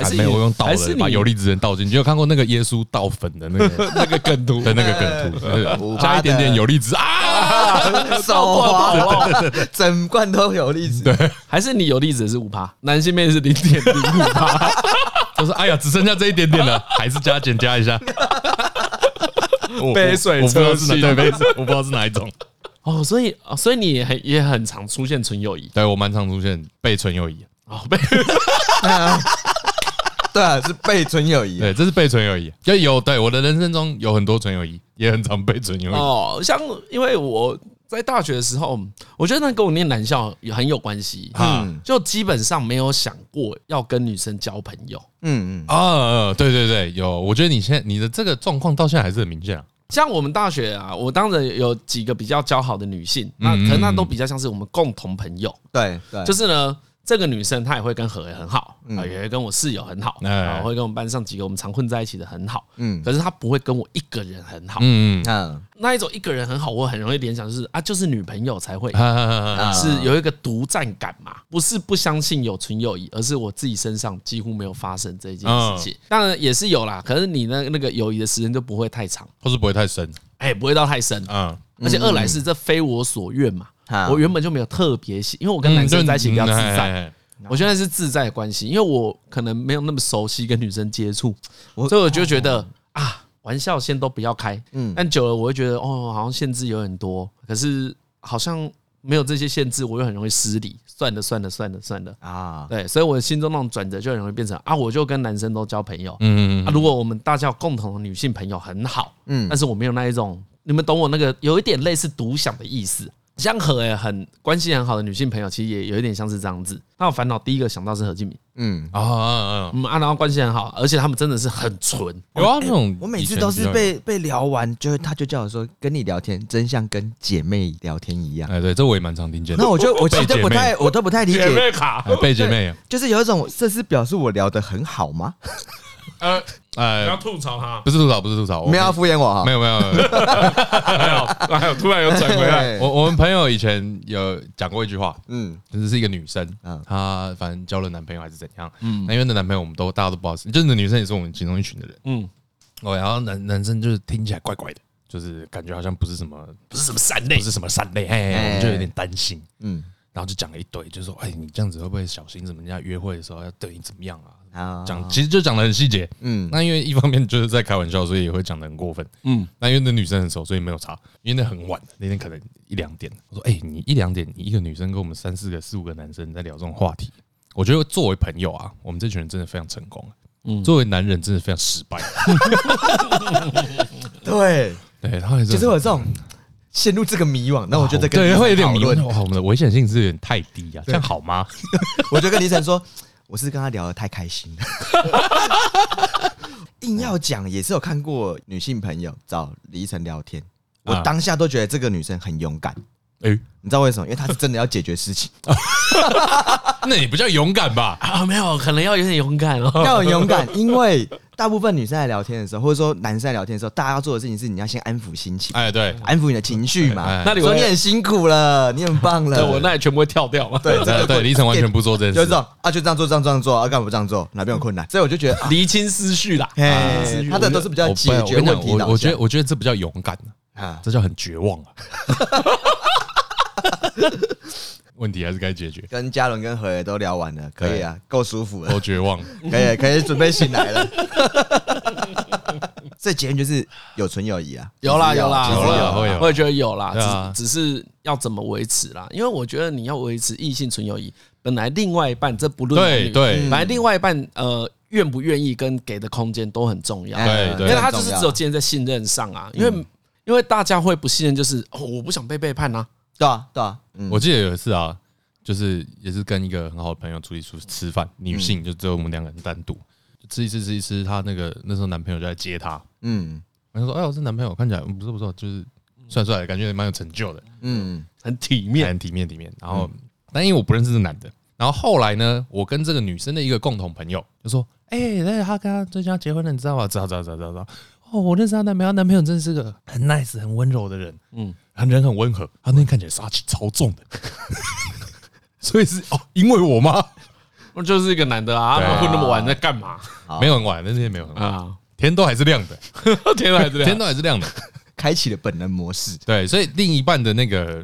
还是没有用倒的，把有利子人倒进。你有看过那个耶稣倒粉的那个 那个梗图 的那个梗图，加一点点有利子啊，手滑，整罐都有利子。对，还是你有利子是五趴，男性面是零点零五趴。就说哎呀，只剩下这一点点了，还是加减加一下。杯水车薪，对杯水，我不知道是哪一种。哦，所以所以你也很也很常出现纯友谊。对我蛮常出现被纯友谊。哦，被。对啊，是被纯友谊。对，这是被纯友谊。就有对我的人生中有很多纯友谊，也很常被纯友谊。哦，像因为我在大学的时候，我觉得那跟我念男校也很有关系。嗯，就基本上没有想过要跟女生交朋友。嗯嗯啊，对对对，有。我觉得你现在你的这个状况到现在还是很明显啊。像我们大学啊，我当然有几个比较交好的女性，那可能那都比较像是我们共同朋友。对对，就是呢。这个女生她也会跟何伟很好，啊，也会跟我室友很好，啊，会跟我们班上几个我们常混在一起的很好，嗯，可是她不会跟我一个人很好，嗯。嗯，那一种一个人很好，我很容易联想就是啊，就是女朋友才会，是有一个独占感嘛，不是不相信有纯友谊，而是我自己身上几乎没有发生这件事情，当然也是有啦，可是你那那个友谊的时间就不会太长，或是不会太深，哎，不会到太深，嗯，而且二来是这非我所愿嘛。我原本就没有特别喜，因为我跟男生在一起比较自在。我现在是自在的关系，因为我可能没有那么熟悉跟女生接触，所以我就觉得啊，玩笑先都不要开。嗯，但久了我会觉得哦，好像限制有很多，可是好像没有这些限制，我又很容易失礼。算了算了算了算了啊，对，所以我心中那种转折就很容易变成啊，我就跟男生都交朋友。嗯嗯。啊，如果我们大家有共同的女性朋友很好，嗯，但是我没有那一种，你们懂我那个有一点类似独享的意思。像和诶很关系很好的女性朋友，其实也有一点像是这样子。那我烦恼第一个想到是何敬明，嗯啊啊嗯啊，然后关系很好，而且他们真的是很纯。有啊，那种我每次都是被被聊完，就他就叫我说跟你聊天，真像跟姐妹聊天一样。哎，对，这我也蛮常听见。那我就我其实不太，我都不太理解。姐妹卡，被姐妹，就是有一种，这是表示我聊得很好吗？呃呃，要吐槽他，不是吐槽，不是吐槽，没有要敷衍我哈，没有没有没有，没有，还有突然又转回来。我我们朋友以前有讲过一句话，嗯，就是是一个女生，嗯，她反正交了男朋友还是怎样，嗯，那因为那男朋友我们都大家都不好意思，就是那女生也是我们其中一群的人，嗯，哦，然后男男生就是听起来怪怪的，就是感觉好像不是什么不是什么善类，不是什么善类，嘿，我们就有点担心，嗯。然后就讲了一堆，就说：“哎，你这样子会不会小心？怎么？人家约会的时候要对你怎么样啊？”讲其实就讲的很细节，嗯。那因为一方面就是在开玩笑，所以也会讲的很过分，嗯。那因为那女生很熟，所以没有查。因为那很晚，那天可能一两点。我说：“哎，你一两点，你一个女生跟我们三四个、四五个男生在聊这种话题，我觉得作为朋友啊，我们这群人真的非常成功。嗯，作为男人真的非常失败。对 对，然后就是有这种。”陷入这个迷惘，那我觉得对会有点迷惘。哇，我们的危险性是有点太低啊，这样好吗？我就跟李晨说，我是跟他聊得太开心了。硬要讲，也是有看过女性朋友找李晨聊天，我当下都觉得这个女生很勇敢。哎，你知道为什么？因为她是真的要解决事情。那也不叫勇敢吧？啊，没有，可能要有点勇敢哦，要很勇敢，因为。大部分女生在聊天的时候，或者说男生在聊天的时候，大家要做的事情是你要先安抚心情，哎，对，安抚你的情绪嘛。那你说你很辛苦了，你很棒了，我那也全部会跳掉嘛。对对对，李晨完全不做这件事，就是这种啊，就这样做，这样这样做，啊，干嘛不这样做？哪边有困难？所以我就觉得厘清思绪啦，他的都是比较解决问题的。我觉得我觉得这比较勇敢啊，这叫很绝望啊。问题还是该解决。跟嘉伦跟何爷都聊完了，可以啊，够舒服了。够绝望，可以可以准备醒来了。这结论就是有纯友谊啊，有啦有啦有啦，会有，我也觉得有啦，只只是要怎么维持啦。因为我觉得你要维持异性纯友谊，本来另外一半这不论对对，本来另外一半呃愿不愿意跟给的空间都很重要。对对，因为他就是只有建立在信任上啊。因为因为大家会不信任，就是哦我不想被背叛呐。对啊，对啊，我记得有一次啊，就是也是跟一个很好的朋友出去出去吃饭，女性就只有我们两个人单独吃一吃吃一吃，她那个那时候男朋友就在接她，嗯，他说：“哎，我这男朋友看起来不错不错，就是帅帅的，感觉蛮有成就的，嗯，很体面，很体面体面。”然后，但因为我不认识这男的，然后后来呢，我跟这个女生的一个共同朋友就说：“哎，那他跟他最近要结婚了，你知道吗？知道知道知道知道。哦，我认识她男朋友，他男朋友真的是个很 nice、很温柔的人，嗯。”很人很温和，他那天看起来杀气超重的，所以是哦，因为我吗？我就是一个男的啊，他们会那么晚在干嘛？没有很晚，那天没有很晚，天都还是亮的，天都还是亮，天都还是亮的，开启了本能模式。对，所以另一半的那个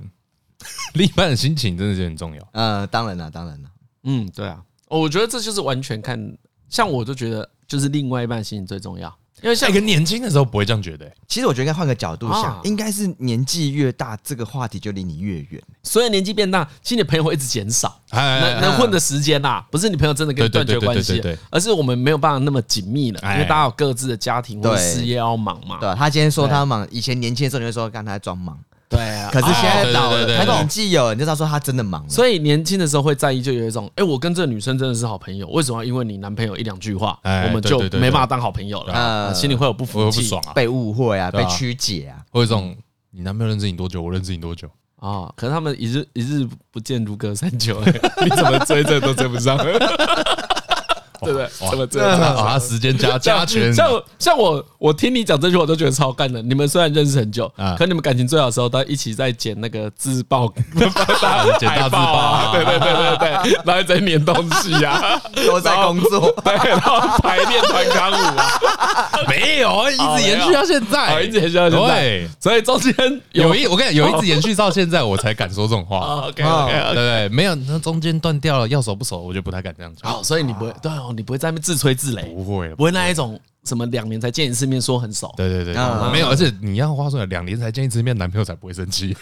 另一半的心情真的是很重要。呃，当然了，当然了，嗯，对啊，我觉得这就是完全看，像我就觉得就是另外一半心情最重要。因为像一个年轻的时候不会这样觉得，其实我觉得应该换个角度想，应该是年纪越大，这个话题就离你越远。所以年纪变大，其实你朋友会一直减少，能能混的时间呐，不是你朋友真的跟你断绝关系，而是我们没有办法那么紧密了，因为大家有各自的家庭或事业要忙嘛。对，他今天说他忙，以前年轻的时候你会说，刚才装忙。对啊，可是现在老了，他年纪有，你就知道说他真的忙。所以年轻的时候会在意，就有一种，哎，我跟这个女生真的是好朋友，为什么？因为你男朋友一两句话，我们就没办法当好朋友了，心里会有不服气、不爽啊，被误会啊，被曲解啊，或者这种，你男朋友认识你多久？我认识你多久？啊，可是他们一日一日不见如隔三秋，你怎么追这都追不上。对不对？怎么这样？啊，时间加加权。像像我，我听你讲这句话，我都觉得超干的。你们虽然认识很久，可你们感情最好的时候，都一起在剪那个自爆，剪大自爆。对对对对对，然后在粘东西啊，都在工作，对，然后排练团康舞啊，没有，一直延续到现在，一直延续到现在。所以中间有一，我跟你讲，有一直延续到现在，我才敢说这种话。OK OK，对对，没有，那中间断掉了，要熟不熟，我就不太敢这样讲。好，所以你不会对。你不会在那边自吹自擂，不会，不会那一种什么两年才见一次面说很熟，对对对，没有，而且你要话说两年才见一次面，男朋友才不会生气，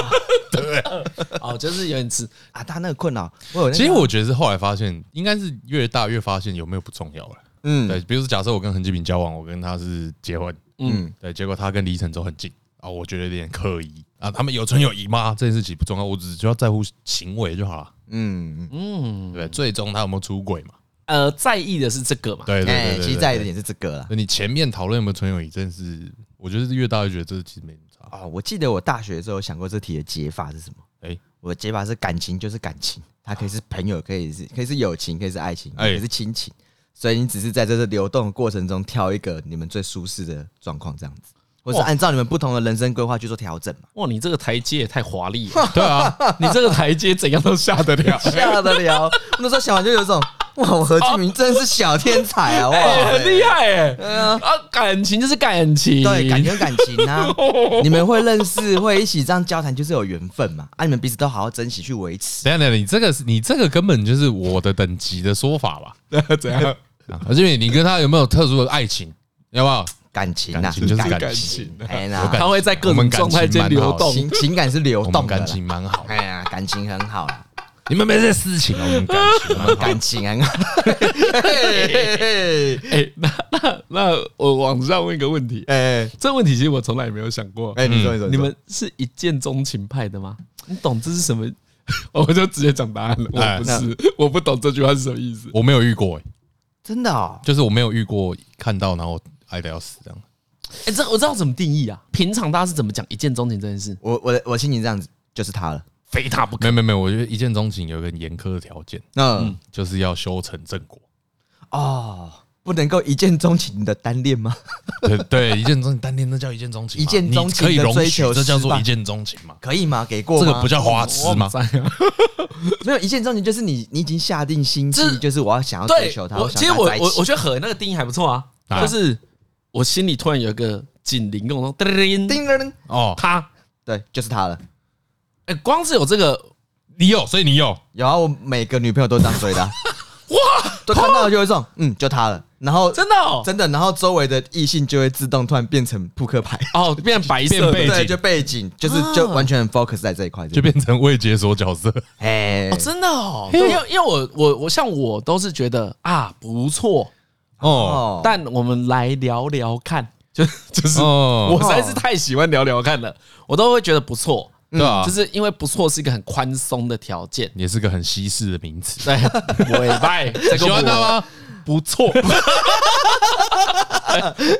对，哦，就是有点吃 啊，他那个困扰，其实我觉得是后来发现，应该是越大越发现有没有不重要了，嗯，对，比如说假设我跟横吉平交往，我跟他是结婚，嗯，对，结果他跟李晨都很近啊，我觉得有点刻意。啊，他们有存有疑吗？这件事情不重要，我只需要在乎行为就好了，嗯。嗯，对，最终他有没有出轨嘛？呃，在意的是这个嘛？对对对，其实在意的也是这个了。你前面讨论有没有纯友谊，真是我觉得越大越觉得这其实没差啊。我记得我大学的时候想过这题的解法是什么？哎，我的解法是感情就是感情，它可以是朋友，可以是可以是友情，可以是爱情，可以是亲情。所以你只是在这个流动的过程中挑一个你们最舒适的状况，这样子。或是按照你们不同的人生规划去做调整嘛？哇，你这个台阶也太华丽了！对啊，你这个台阶怎样都下得了，下得了。那时候想完就有种，哇，何志明真的是小天才啊！哇，很厉害哎！啊，感情就是感情，对，感情感情啊！你们会认识，会一起这样交谈，就是有缘分嘛？啊，你们彼此都好好珍惜去维持。等下等下，你这个是你这个根本就是我的等级的说法吧？怎样？何志明，你跟他有没有特殊的爱情？要不要？感情啊，感情就是感情，哎呀，他会在各种状态间流动，情情感是流动，感情蛮好。哎呀，感情很好啦。你们没这事情，我们感情，我们感情很好。哎，那那那我往上问一个问题，哎，这个问题其实我从来也没有想过。哎，你说你说，你们是一见钟情派的吗？你懂这是什么？我就直接讲答案了。我不是，我不懂这句话是什么意思。我没有遇过，哎，真的哦，就是我没有遇过看到然后。爱的要死这样，哎，这我知道怎么定义啊？平常大家是怎么讲一见钟情这件事？我我我心情这样子，就是他了，非他不可。没没没，我觉得一见钟情有一个严苛的条件，嗯，就是要修成正果。哦，不能够一见钟情的单恋吗？对对，一见钟情单恋那叫一见钟情，一见钟情的追求这叫做一见钟情吗？可以吗？给过这个不叫花痴吗？没有一见钟情，就是你你已经下定心机，就是我要想要追求他。其实我我我觉得和那个定义还不错啊，就是。我心里突然有一个警铃，跟我说：“叮叮叮叮哦，他对，就是他了。哎，光是有这个，你有，所以你有。有啊。我每个女朋友都这样追的，哇，都看到了就会说，嗯，就他了。然后真的哦？真的，然后周围的异性就会自动突然变成扑克牌，哦，变成白色背景，就背景就是就完全 focus 在这一块，就变成未解锁角色。哎，真的哦，因为因为我我我像我都是觉得啊不错。哦，但我们来聊聊看，就就是我实在是太喜欢聊聊看了，我都会觉得不错，对吧？就是因为不错是一个很宽松的条件，也是个很西式的名词。对，尾拜，喜欢他吗？不错，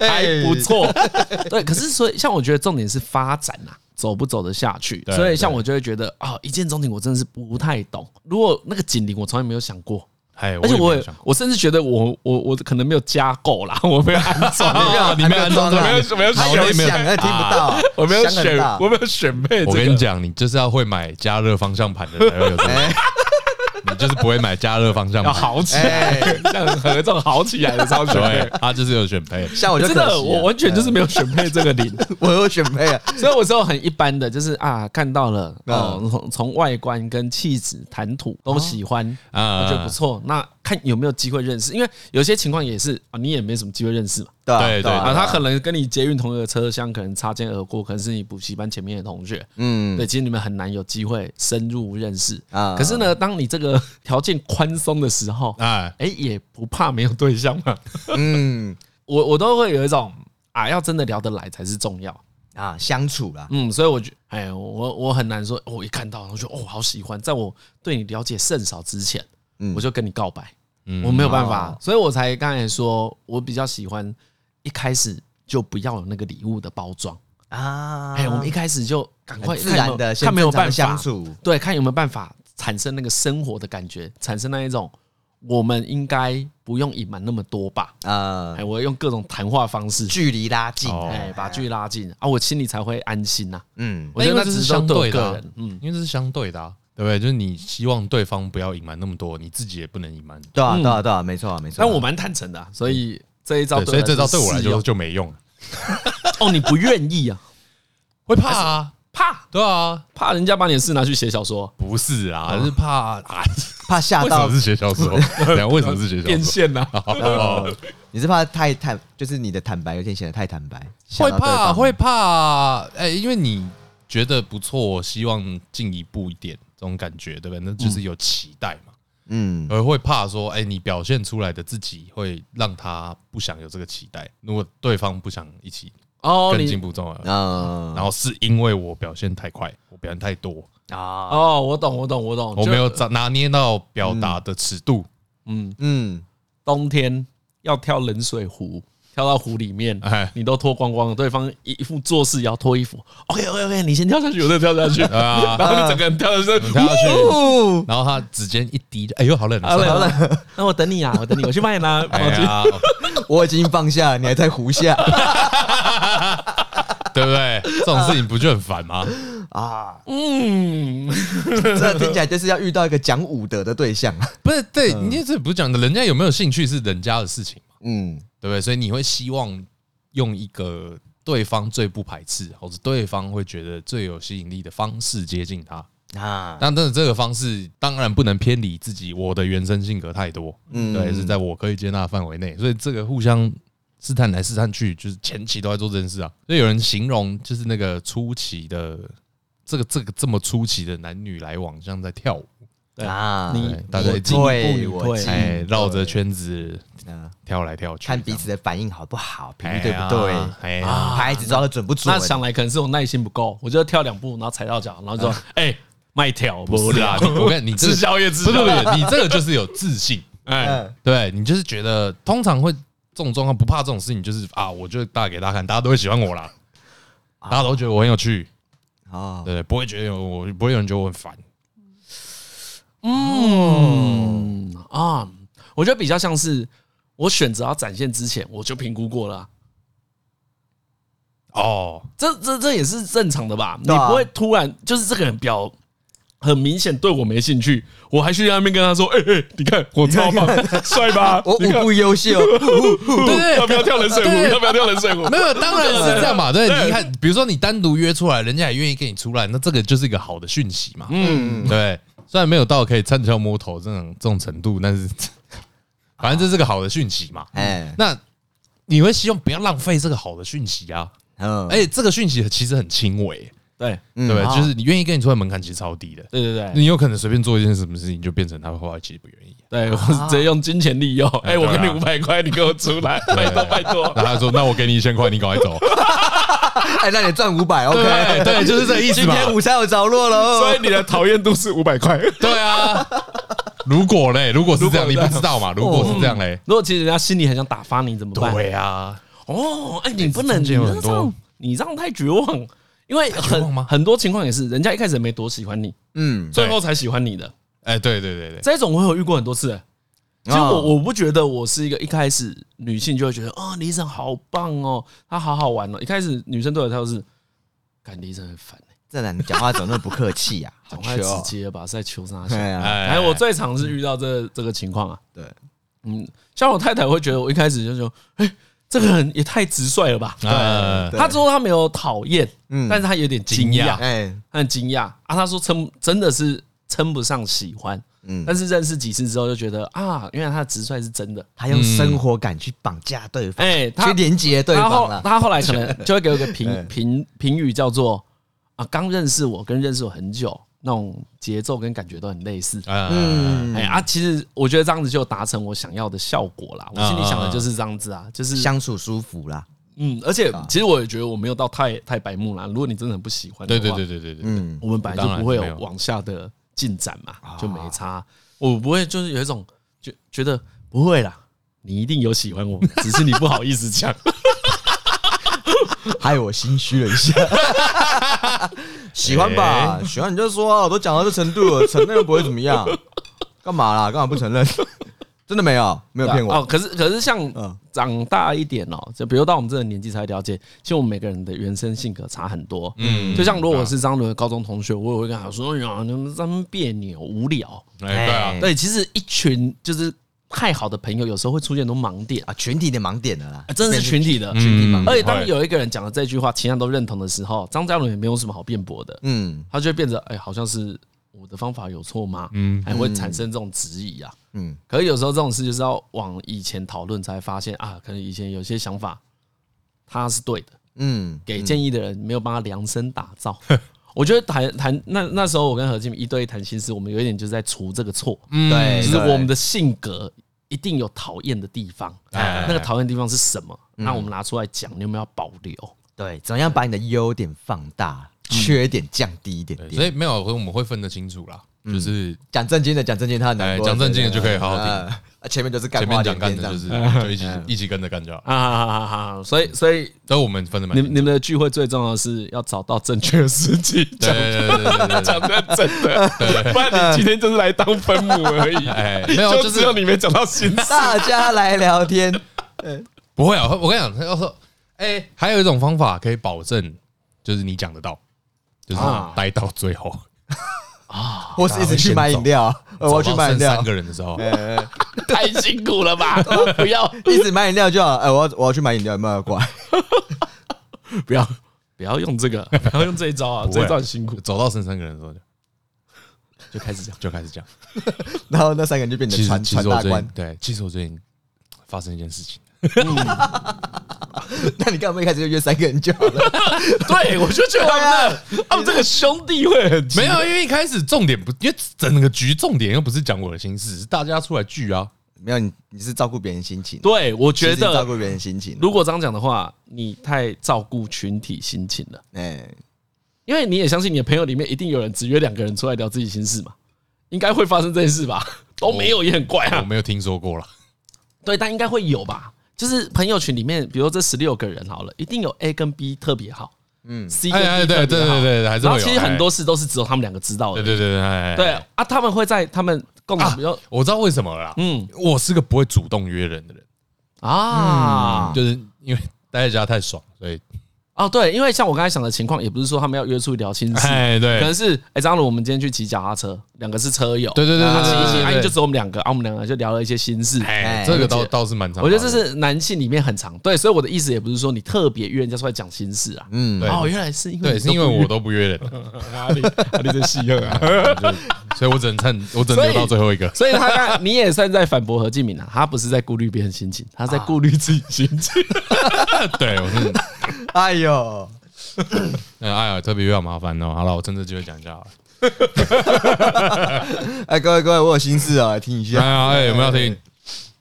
还不错。对，可是所以像我觉得重点是发展呐，走不走得下去。所以像我就会觉得啊，一见钟情我真的是不太懂。如果那个警铃我从来没有想过。而且我我甚至觉得我我我可能没有加够啦，我没有安装，没有你没有安装，没有没有没有想，听不到，我没有选，我没有选配。我跟你讲，你就是要会买加热方向盘的才会有这个。你就是不会买加热方向盘，好起来，像和这种好起来的超选配，他就是有选配。像我就真的，我完全就是没有选配这个零，我有选配啊。所以我说很一般的，就是啊，看到了哦，从从外观跟气质、谈吐都喜欢啊，我觉得不错。那看有没有机会认识，因为有些情况也是啊，你也没什么机会认识嘛。对对啊，他可能跟你捷运同一个车厢，可能擦肩而过，可能是你补习班前面的同学。嗯，对，其实你们很难有机会深入认识啊。可是呢，当你这个条件宽松的时候，哎哎，也不怕没有对象嘛。嗯，我我都会有一种啊，要真的聊得来才是重要啊，相处啦。嗯，所以我觉，哎，我我很难说，我一看到我就哦，好喜欢，在我对你了解甚少之前，我就跟你告白。嗯，我没有办法，所以我才刚才说我比较喜欢。一开始就不要有那个礼物的包装。啊！哎，我们一开始就赶快自然的看没有办法相处，对，看有没有办法产生那个生活的感觉，产生那一种我们应该不用隐瞒那么多吧？啊，哎，我用各种谈话方式，距离拉近，哎，把距离拉近。啊，我心里才会安心呐。嗯，我觉得那只是相对的，嗯，因为这是相对的，对不对？就是你希望对方不要隐瞒那么多，你自己也不能隐瞒。对啊，对啊，对啊，没错，没错。但我蛮坦诚的，所以。这一招，所以这招对我来说就没用。哦，你不愿意啊？会怕啊？怕？对啊，怕人家把你的事拿去写小说？不是啊，是怕啊，怕吓到。为什么是写小说？为什么是写小说？变现呢？你是怕太坦，就是你的坦白有点显得太坦白。会怕，会怕。哎，因为你觉得不错，希望进一步一点，这种感觉，对不对？那就是有期待嘛。嗯，而会怕说，哎，你表现出来的自己会让他不想有这个期待。如果对方不想一起哦，更进步重要，嗯，然后是因为我表现太快，我表现太多啊。哦，我懂，我懂，我懂，我没有拿捏到表达的尺度。嗯嗯，冬天要跳冷水壶，跳到湖里面，你都脱光光了，对方一副做事也要脱衣服。OK OK OK，你先跳下去，我再跳下去，然后你整个人跳下去，跳下去，然后他指尖一滴，哎呦，好冷，好冷，好冷。那我等你啊，我等你，我去帮你拿毛巾。我已经放下，你还在湖下，对不对？这种事情不就很烦吗？啊，嗯，这听起来就是要遇到一个讲武德的对象。不是，对，你这不是讲的，人家有没有兴趣是人家的事情。嗯。对不对？所以你会希望用一个对方最不排斥，或者对方会觉得最有吸引力的方式接近他啊。但但是这个方式当然不能偏离自己我的原生性格太多，嗯，对，是在我可以接纳的范围内。所以这个互相试探来试探去，就是前期都在做这件事啊。所以有人形容就是那个初期的这个这个这么初期的男女来往，像在跳舞。啊，你大家进步你退，哎，绕着圈子跳来跳去，看彼此的反应好不好，频率对不对？哎，拍子抓的准不准？那想来可能是我耐心不够，我就跳两步，然后踩到脚，然后就说：“ 哎，慢跳，不是啊！”我看你吃宵夜，吃宵夜，你这个就是有自信，哎，对你就是觉得通常会这种状况不怕这种事情，就是啊，我就大给大家看，大家都会喜欢我啦，大家都觉得我很有趣。啊，对，不会觉得我不会有人觉得我很烦。嗯啊，我觉得比较像是我选择要展现之前，我就评估过了、啊。哦，这这这也是正常的吧？你不会突然就是这个人表很明显对我没兴趣，我还去那边跟他说：“哎哎，你看我超棒，帅吧？我舞步优秀，要不要跳冷水壶？要不要跳冷水壶？没有，当然是这样嘛。对，你看，比如说你单独约出来，人家也愿意跟你出来，那这个就是一个好的讯息嘛。嗯，对。虽然没有到可以参敲摸头这种这种程度，但是反正这是个好的讯息嘛。哎，那你会希望不要浪费这个好的讯息啊。嗯，而且这个讯息其实很轻微，对对，就是你愿意跟你出来门槛其实超低的。对对对，你有可能随便做一件什么事情，就变成他后来其实不愿意。对，我是直接用金钱利诱。哎，我给你五百块，你给我出来，拜托拜托。然后他说：“那我给你一千块，你赶快走。”哎，那你赚五百，OK？对，就是这个意思。今天午餐有着落了，所以你的讨厌度是五百块。对啊，如果嘞，如果是这样，你不知道嘛？如果是这样嘞，如果其实人家心里很想打发你，怎么办？对啊，哦，哎，你不能这样，你这样太绝望，因为很很多情况也是，人家一开始没多喜欢你，嗯，最后才喜欢你的。哎，对对对对，这种我有遇过很多次。其实我我不觉得我是一个一开始女性就会觉得啊，李医生好棒哦，他好好玩哦。一开始女生对我态度是，感觉李医生很烦哎，这男的讲话怎么那么不客气呀？讲话直接吧，是在求啥？对啊，哎，我最常是遇到这这个情况啊。对，嗯，像我太太会觉得我一开始就说，哎，这个人也太直率了吧？对，他说他没有讨厌，嗯，但是他有点惊讶，哎，他很惊讶啊。他说称真的是称不上喜欢。嗯，但是认识几次之后就觉得啊，原来他的直率是真的，他用生活感去绑架对方，哎，去连接对方了。他后来可能 就会给我一个评评评语，叫做啊，刚认识我跟认识我很久，那种节奏跟感觉都很类似。嗯，哎啊，其实我觉得这样子就达成我想要的效果啦。我心里想的就是这样子啊，就是相处舒服啦。嗯，而且其实我也觉得我没有到太太白目啦。如果你真的很不喜欢的话，对对对对对对，嗯，我们本来就不会有往下的。进展嘛，就没差。我不会，就是有一种觉觉得不会啦，你一定有喜欢我，只是你不好意思讲，害我心虚了一下。喜欢吧，喜欢你就说啊，我都讲到这程度了，承认又不会怎么样，干嘛啦？干嘛不承认？真的没有，没有骗我。哦，可是可是像长大一点哦，就比如到我们这个年纪才了解，其实我们每个人的原生性格差很多。嗯，就像如果我是张伦的高中同学，我也会跟他说：“哎呀，你们这么别扭、无聊。”哎，对啊，对，其实一群就是太好的朋友，有时候会出现很多盲点啊，群体的盲点的啦，真的是群体的群体盲点。而且当有一个人讲了这句话，其他人都认同的时候，张嘉伦也没有什么好辩驳的。嗯，他就会变得哎，好像是。我的方法有错吗？嗯，还会产生这种质疑啊。嗯，可是有时候这种事就是要往以前讨论，才发现啊，可能以前有些想法他是对的。嗯，给建议的人没有帮他量身打造。我觉得谈谈那那时候我跟何静一对谈心事，我们有一点就是在除这个错。嗯，对，就是我们的性格一定有讨厌的地方。那个讨厌的地方是什么？那我们拿出来讲，你有没有要保留？对，怎样把你的优点放大？缺点降低一点点，所以没有，我们会分得清楚啦。就是讲正经的，讲正经，他很难过。讲正经的就可以好好听。前面就是干，前面讲干的，就是 就一起一起跟着干就好。啊好好好，所以所以，都我们分的蛮。你你们的聚会最重要的是要找到正确的时机，对对对对对，讲的真的，不然你今天就是来当分母而已。哎，没有，就只有你没讲到心事。大家来聊天，不会啊，我跟你讲，要说，哎，还有一种方法可以保证，就是你讲得到，就是待到最后。啊！我是一直去买饮料，我要去买饮料。三个人的时候，太辛苦了吧？不要一直买饮料就好。哎，我要我要去买饮料，有没有过来？不要不要用这个，不要用这一招啊！这一招很辛苦。走到剩三个人的时候，就开始讲，就开始讲。然后那三个人就变成传传大官。对，其实我最近发生一件事情。那你干嘛一开始就约三个人就好了？对，我就觉得他们这个兄弟会很没有，因为一开始重点不，因为整个局重点又不是讲我的心事，是大家出来聚啊。没有，你你是照顾别人心情。对，我觉得照顾别人心情。如果这样讲的话，你太照顾群体心情了。哎，因为你也相信你的朋友里面一定有人只约两个人出来聊自己心事嘛，应该会发生这件事吧？都没有也很怪啊。我没有听说过了。对，但应该会有吧？就是朋友群里面，比如说这十六个人好了，一定有 A 跟 B 特别好，嗯，C 跟 D 特别好，对对对对，然后其实很多事都是只有他们两个知道的，对对对对，对啊，他们会在他们共同，比如我知道为什么了啦，嗯，我是个不会主动约人的人。啊，就是因为待在家太爽，所以。哦，对，因为像我刚才想的情况，也不是说他们要约出去聊心事，哎，对，可能是哎，张鲁，我们今天去骑脚踏车，两个是车友，对对对，骑一骑，阿英就只有我们两个，啊，我们两个就聊了一些心事，哎，这个倒倒是蛮常，我觉得这是男性里面很常，对，所以我的意思也不是说你特别约人家出来讲心事啊，嗯，哦，原来是因为，对，是因为我都不约人，哪里哪里在戏谑啊，所以我只能趁，我只能留到最后一个，所以他刚你也算在反驳何敬明啊，他不是在顾虑别人心情，他在顾虑自己心情，对，我是，哎呦。哎呀，特别有点麻烦哦。好了，我趁这机会讲一下。哎，各位各位，我有心事啊，来听一下。哎呀，哎，有没有听？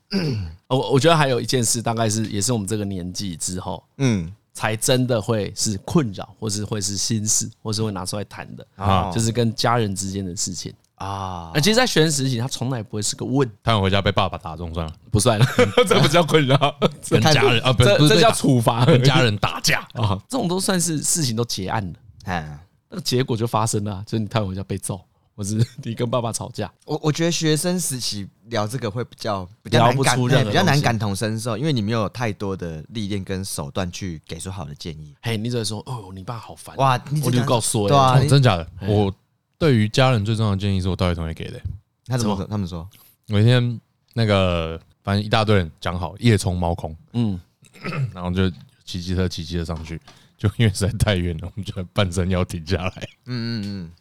我我觉得还有一件事，大概是也是我们这个年纪之后，嗯，才真的会是困扰，或是会是心事，或是会拿出来谈的啊，就是跟家人之间的事情。啊，那其实，在学生时期，他从来不会是个问。他想回家被爸爸打中算了，不算了，这不叫困扰，跟家人啊，不是，这叫处罚，跟家人打架。啊，这种都算是事情都结案了，哎，那个结果就发生了，就是你他回家被揍，或是你跟爸爸吵架。我我觉得学生时期聊这个会比较比较难感，比较难感同身受，因为你没有太多的历练跟手段去给出好的建议。嘿，你只会说，哦，你爸好烦。哇，我就告诉我，对啊，真假的？我。对于家人最重要的建议是我大学同学给的。他怎么说？他们说，每天那个反正一大堆人讲好夜冲猫空，嗯，然后就骑机车骑机车上去，就因为实在太远了，我们就在半山腰停下来，嗯嗯嗯，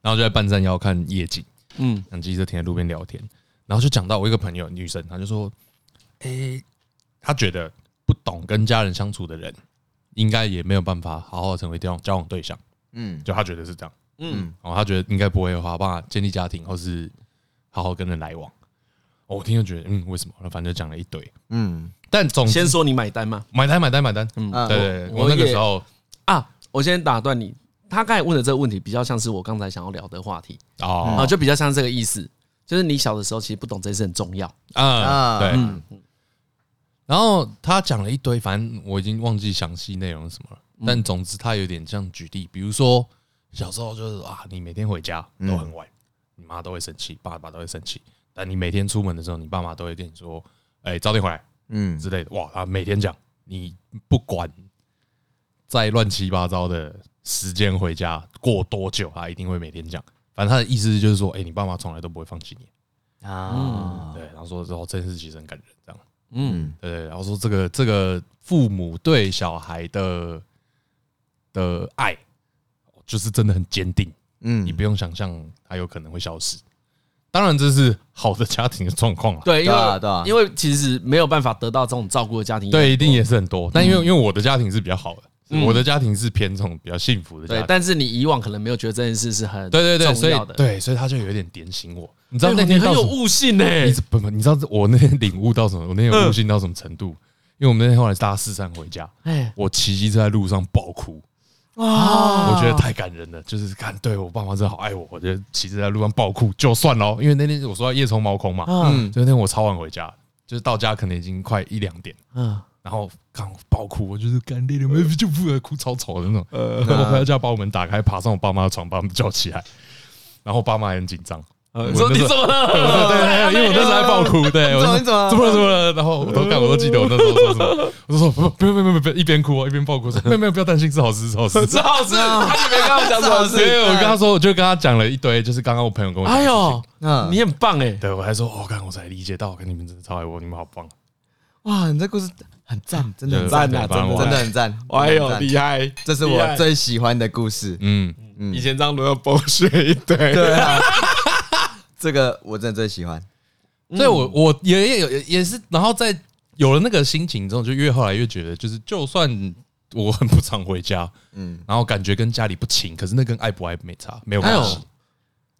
然后就在半山腰看夜景，嗯，让机车停在路边聊天，然后就讲到我一个朋友女生，她就说，诶，她觉得不懂跟家人相处的人，应该也没有办法好好成为交交往对象，嗯，就她觉得是这样。嗯，然后他觉得应该不会有办法建立家庭，或是好好跟人来往。我听就觉得，嗯，为什么？反正就讲了一堆，嗯。但总先说你买单吗？买单，买单，买单。嗯，对，我那个时候啊，我先打断你。他刚才问的这个问题，比较像是我刚才想要聊的话题哦，就比较像这个意思，就是你小的时候其实不懂这件事很重要啊。对，然后他讲了一堆，反正我已经忘记详细内容是什么了。但总之，他有点像举例，比如说。小时候就是啊，你每天回家都很晚，你妈都会生气，爸爸都会生气。但你每天出门的时候，你爸妈都会跟你说：“哎，早点回来。”嗯之类的。哇，他每天讲，你不管再乱七八糟的时间回家过多久，他一定会每天讲。反正他的意思就是说：“哎，你爸妈从来都不会放弃你啊。”对，然后说之后这件事其实很感人，这样。嗯，对对。然后说这个这个父母对小孩的的爱。就是真的很坚定，嗯，你不用想象它有可能会消失。当然，这是好的家庭的状况了。对，因为因为其实没有办法得到这种照顾的家庭，对，一定也是很多。但因为因为我的家庭是比较好的，我的家庭是偏这种比较幸福的家庭。对，但是你以往可能没有觉得这件事是很对对对，所以对，所以他就有点点醒我。你知道那天很有悟性呢？不不，你知道我那天领悟到什么？我那天有悟性到什么程度？因为我们那天后来搭四散回家，哎，我骑机车在路上爆哭。哇，我觉得太感人了，就是看对我爸妈真的好爱我，我觉得骑车在路上爆哭就算了，因为那天我说要夜冲猫空嘛，嗯，就那天我超晚回家，就是到家可能已经快一两点，嗯，然后刚爆哭，我就是干爹，没就不会哭，超丑的那种，呃，我回到家把我门打开，爬上我爸妈的床，把他们叫起来，然后我爸妈也很紧张。我说你怎么了？对对，因为我那时候在爆哭，对，我说你怎么怎么了怎么了？然后我都看，我都记得我那时候说什么，我说不不不不不，一边哭一边爆哭，说没有没有，不要担心，是好事是好事是好事。他就没跟我讲什么事，我跟他说，我就跟他讲了一堆，就是刚刚我朋友跟我讲，哎呦，你很棒哎，对我还说，我刚我才理解到，我跟你们真的超爱我，你们好棒。哇，你这故事很赞，真的很赞呐，真的真的很赞，哎呦厉害，这是我最喜欢的故事。嗯嗯，以前张罗要剥削一堆，对啊。这个我真的最喜欢，所以我我也也有也是，然后在有了那个心情之后，就越后来越觉得，就是就算我很不常回家，嗯，然后感觉跟家里不亲，可是那跟爱不爱没差，没有关系，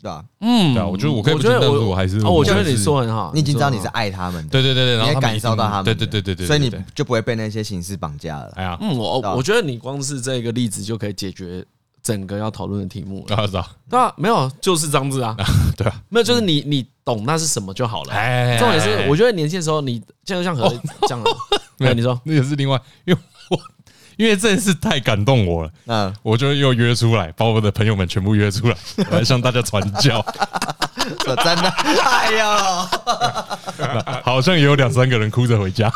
对吧？嗯，对啊，我觉得我可以不亲，但是我还是，我觉得你说很好，你已经知道你是爱他们的，对对对对，然后感受到他们，对对对对对，所以你就不会被那些形式绑架了。哎呀，嗯，我我觉得你光是这个例子就可以解决。整个要讨论的题目了，知道？对啊，没有，就是这样子啊，对啊，没有，就是 你你懂那是什么就好了。重点是，我觉得年轻的时候，你就像和讲的，没有，你说。那也是另外，因为我因为这件事太感动我了，嗯，我就又约出来，把我的朋友们全部约出来，我来向大家传教。真的，哎呦，好像也有两三个人哭着回家，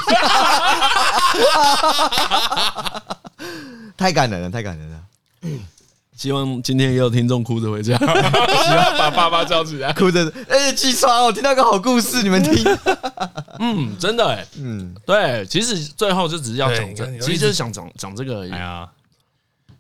太感人了，太感人了。希望今天也有听众哭着回家，希望把爸爸叫起来，哭着哎起床，我听到个好故事，你们听。嗯，真的哎，嗯，对，其实最后就只是要讲这，其实就是想讲讲这个而已。哎呀，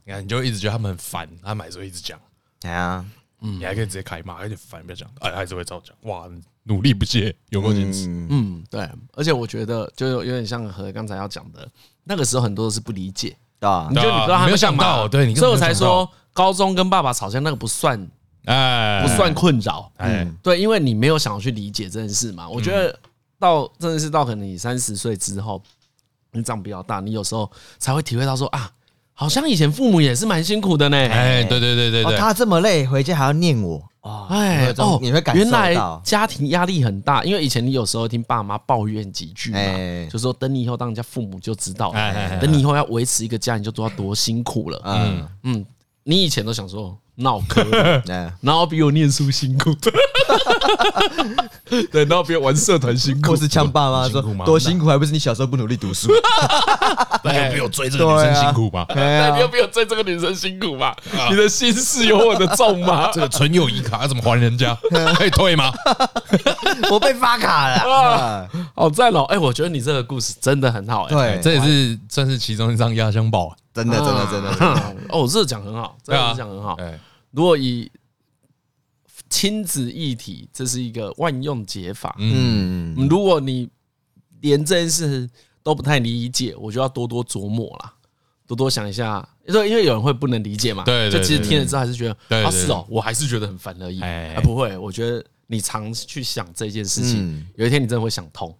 你看，你就一直觉得他们很烦，他买时候一直讲，哎呀，嗯，你还可以直接开骂，有点烦，不要讲，哎，还是会照讲。哇，努力不懈，有够坚持。嗯，对，而且我觉得就有点像和刚才要讲的，那个时候很多都是不理解。啊！你就你不知道他们想到，对，所以我才说高中跟爸爸吵架那个不算，哎，不算困扰，哎，对，因为你没有想要去理解这件事嘛。我觉得到真的是到可能你三十岁之后，你长比较大，你有时候才会体会到说啊。好像以前父母也是蛮辛苦的呢。哎，对对对对对，他这么累，回家还要念我。哦，哎，哦，你会感受到原来家庭压力很大，因为以前你有时候听爸妈抱怨几句嘛，就说等你以后当人家父母就知道了，等你以后要维持一个家，你就知道多辛苦了。嗯嗯，你以前都想说。闹科，然后比我念书辛苦，对，然后比我玩社团辛苦，或是呛爸妈说多辛苦，还不是你小时候不努力读书，那又比我追这个女生辛苦吧？那你又比我追这个女生辛苦吧？你的心事有我的重吗？这个存友谊卡要怎么还人家？可以退吗？我被发卡了，好赞哦！哎，我觉得你这个故事真的很好，对，这也是算是其中一张压箱宝。真的，真的，真的，哦，这讲很好，这样讲很好。如果以亲子一体，这是一个万用解法。嗯，如果你连这件事都不太理解，我就要多多琢磨啦，多多想一下。因为因为有人会不能理解嘛，对，就其实听了之后还是觉得啊，是哦，我还是觉得很烦而已。哎，不会，我觉得你常去想这件事情，有一天你真的会想通，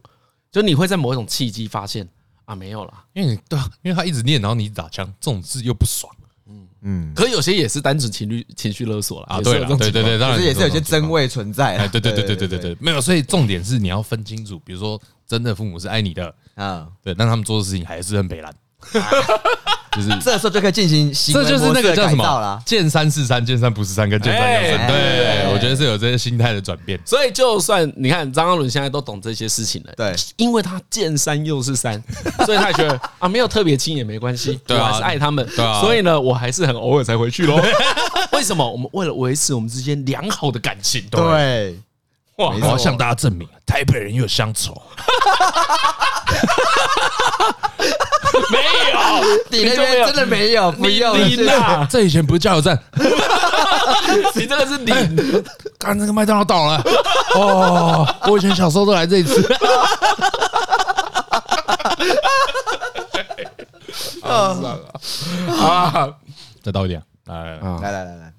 就你会在某一种契机发现。啊，没有了，因为你对啊，因为他一直念，然后你一直打枪，这种事又不爽，嗯。嗯，可是有些也是单纯情绪情绪勒索了啊，对对对对，当然也是有些真味存在，哎，对对对对对对对，没有，所以重点是你要分清楚，比如说真的父母是爱你的啊，对，但他们做的事情还是很北烂。就是这时候就可以进行，这就是那个叫什么？见山是山，见山不是山，跟见山是山。对，我觉得是有这些心态的转变。所以就算你看张嘉伦现在都懂这些事情了，对，因为他见山又是山，所以他也觉得啊，没有特别亲也没关系，我还是爱他们。对啊，所以呢，我还是很偶尔才回去喽。为什么？我们为了维持我们之间良好的感情。对，哇！我要向大家证明，台北人有乡愁。没有，你那边真的没有，不要你啦！这以前不是加油站，你真的是你。刚那个麦当劳倒了，哦，我以前小时候都来这一次。啊啊！再倒一点，来来来来来，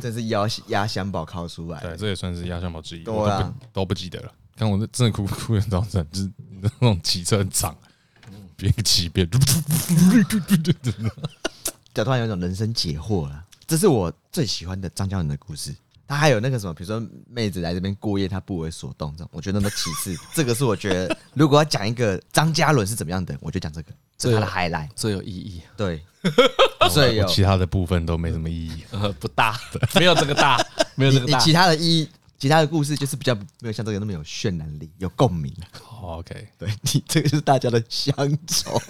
这是压压箱宝考出来，对，这也算是压箱宝之一，我都不都不记得了。看我这真的哭哭的早晨，就是那种骑车很长。边骑边，就突然有一种人生解惑了。这是我最喜欢的张嘉伦的故事。他还有那个什么，比如说妹子来这边过夜，他不为所动这种，我觉得那其次。这个是我觉得，如果要讲一个张嘉伦是怎么样的，我就讲这个，这是他的 highlight，最有意义。对，最有其他的部分都没什么意义，呃，不大，没有这个大，没有这个大。你其他的意义，其他的故事就是比较没有像这个那么有渲染力，有共鸣。OK，对你这个是大家的乡愁。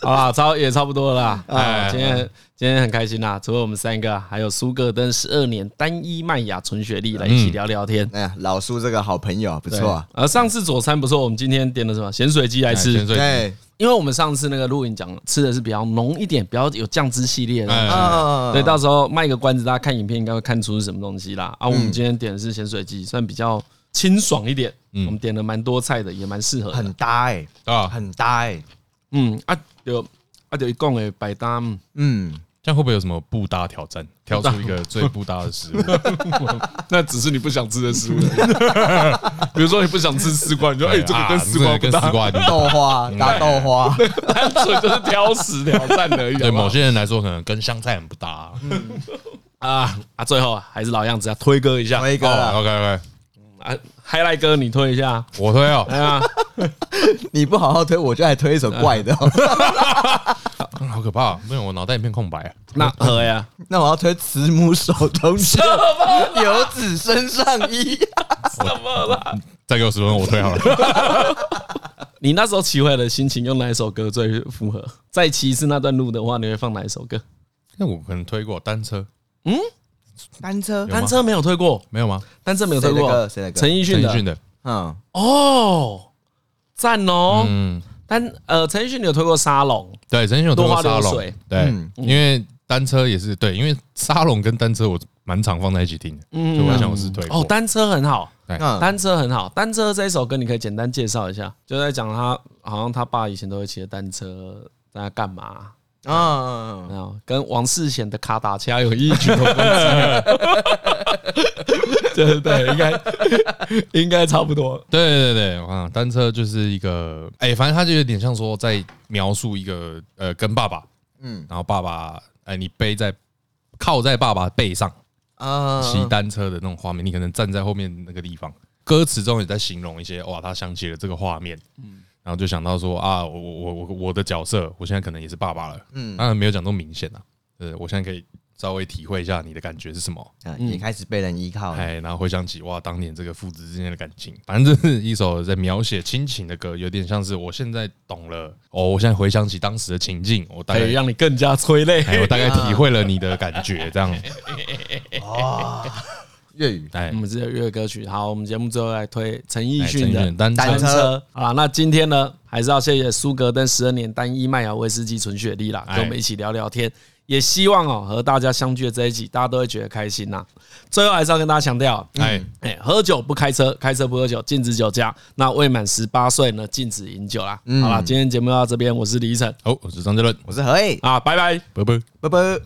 好啦，差也差不多了啦。哎，今天今天很开心啦，除了我们三个，还有苏格登十二年单一麦芽纯雪莉来一起聊聊天。哎呀，老苏这个好朋友不错啊。呃，上次佐餐不错，我们今天点了什么咸水鸡来吃。对，因为我们上次那个录影讲吃的是比较浓一点，比较有酱汁系列的东西，所以到时候卖个关子，大家看影片应该会看出是什么东西啦。啊，我们今天点的是咸水鸡，算比较清爽一点。我们点了蛮多菜的，也蛮适合，很搭哎啊，很搭哎。嗯啊，有啊，就一共的百搭，嗯，这样会不会有什么不搭挑战？挑出一个最不搭的食物？那只是你不想吃的食物。比如说你不想吃丝瓜，你就哎，这个跟丝瓜跟丝瓜豆花搭豆花，单纯就是挑食挑战而已。对某些人来说，可能跟香菜很不搭。啊啊，最后还是老样子，要推歌一下，推歌，OK OK。啊，嗨来哥，你推一下，我推哦。哎呀，你不好好推，我就来推一首怪的，好可怕，没有，我脑袋一片空白啊。那 何呀？那我要推慈母手中线，游子身上衣。什么了？再给我十分钟，我推好了。你那时候骑回来的心情，用哪一首歌最符合？再骑一次那段路的话，你会放哪一首歌？那我可能推过单车。嗯。单车，单车没有推过，没有吗？单车没有推过？陈奕迅的，陈奕迅的，嗯，哦，赞哦，嗯，单呃，陈奕迅你有推过沙龙？对，陈奕迅有推过沙龙，对，因为单车也是对，因为沙龙跟单车我蛮常放在一起听的，嗯，所以我想我是推哦，单车很好，单车很好，单车这一首歌你可以简单介绍一下，就在讲他好像他爸以前都会骑着单车在那干嘛？啊，没有跟王世贤的卡达掐有异曲同工之妙，对对对，应该应该差不多。对对对，我看单车就是一个，哎，反正他就有点像说在描述一个，呃，跟爸爸，嗯，然后爸爸，哎，你背在靠在爸爸背上啊，骑单车的那种画面，你可能站在后面那个地方，歌词中也在形容一些，哇，他想起了这个画面，嗯。然后就想到说啊，我我我我的角色，我现在可能也是爸爸了。嗯，当然没有讲那么明显啊。呃，我现在可以稍微体会一下你的感觉是什么。嗯，也开始被人依靠。哎，然后回想起哇，当年这个父子之间的感情，反正这是一首在描写亲情的歌，有点像是我现在懂了。哦，我现在回想起当时的情境，我大概让你更加催泪。我大概 体会了你的感觉，这样。粤语，哎，我们这个粤语歌曲。好，我们节目最后来推陈奕迅的《单车》。好了，那今天呢，还是要谢谢苏格登十二年单一麦芽威士忌纯雪莉啦，跟我们一起聊聊天。也希望哦，和大家相聚的这一集，大家都会觉得开心呐。最后还是要跟大家强调，哎哎，喝酒不开车，开车不喝酒，禁止酒驾。那未满十八岁呢，禁止饮酒啦。好了，今天节目到这边，我是李晨，好，我是张哲伦，我是何毅啊，拜拜，拜拜，拜拜。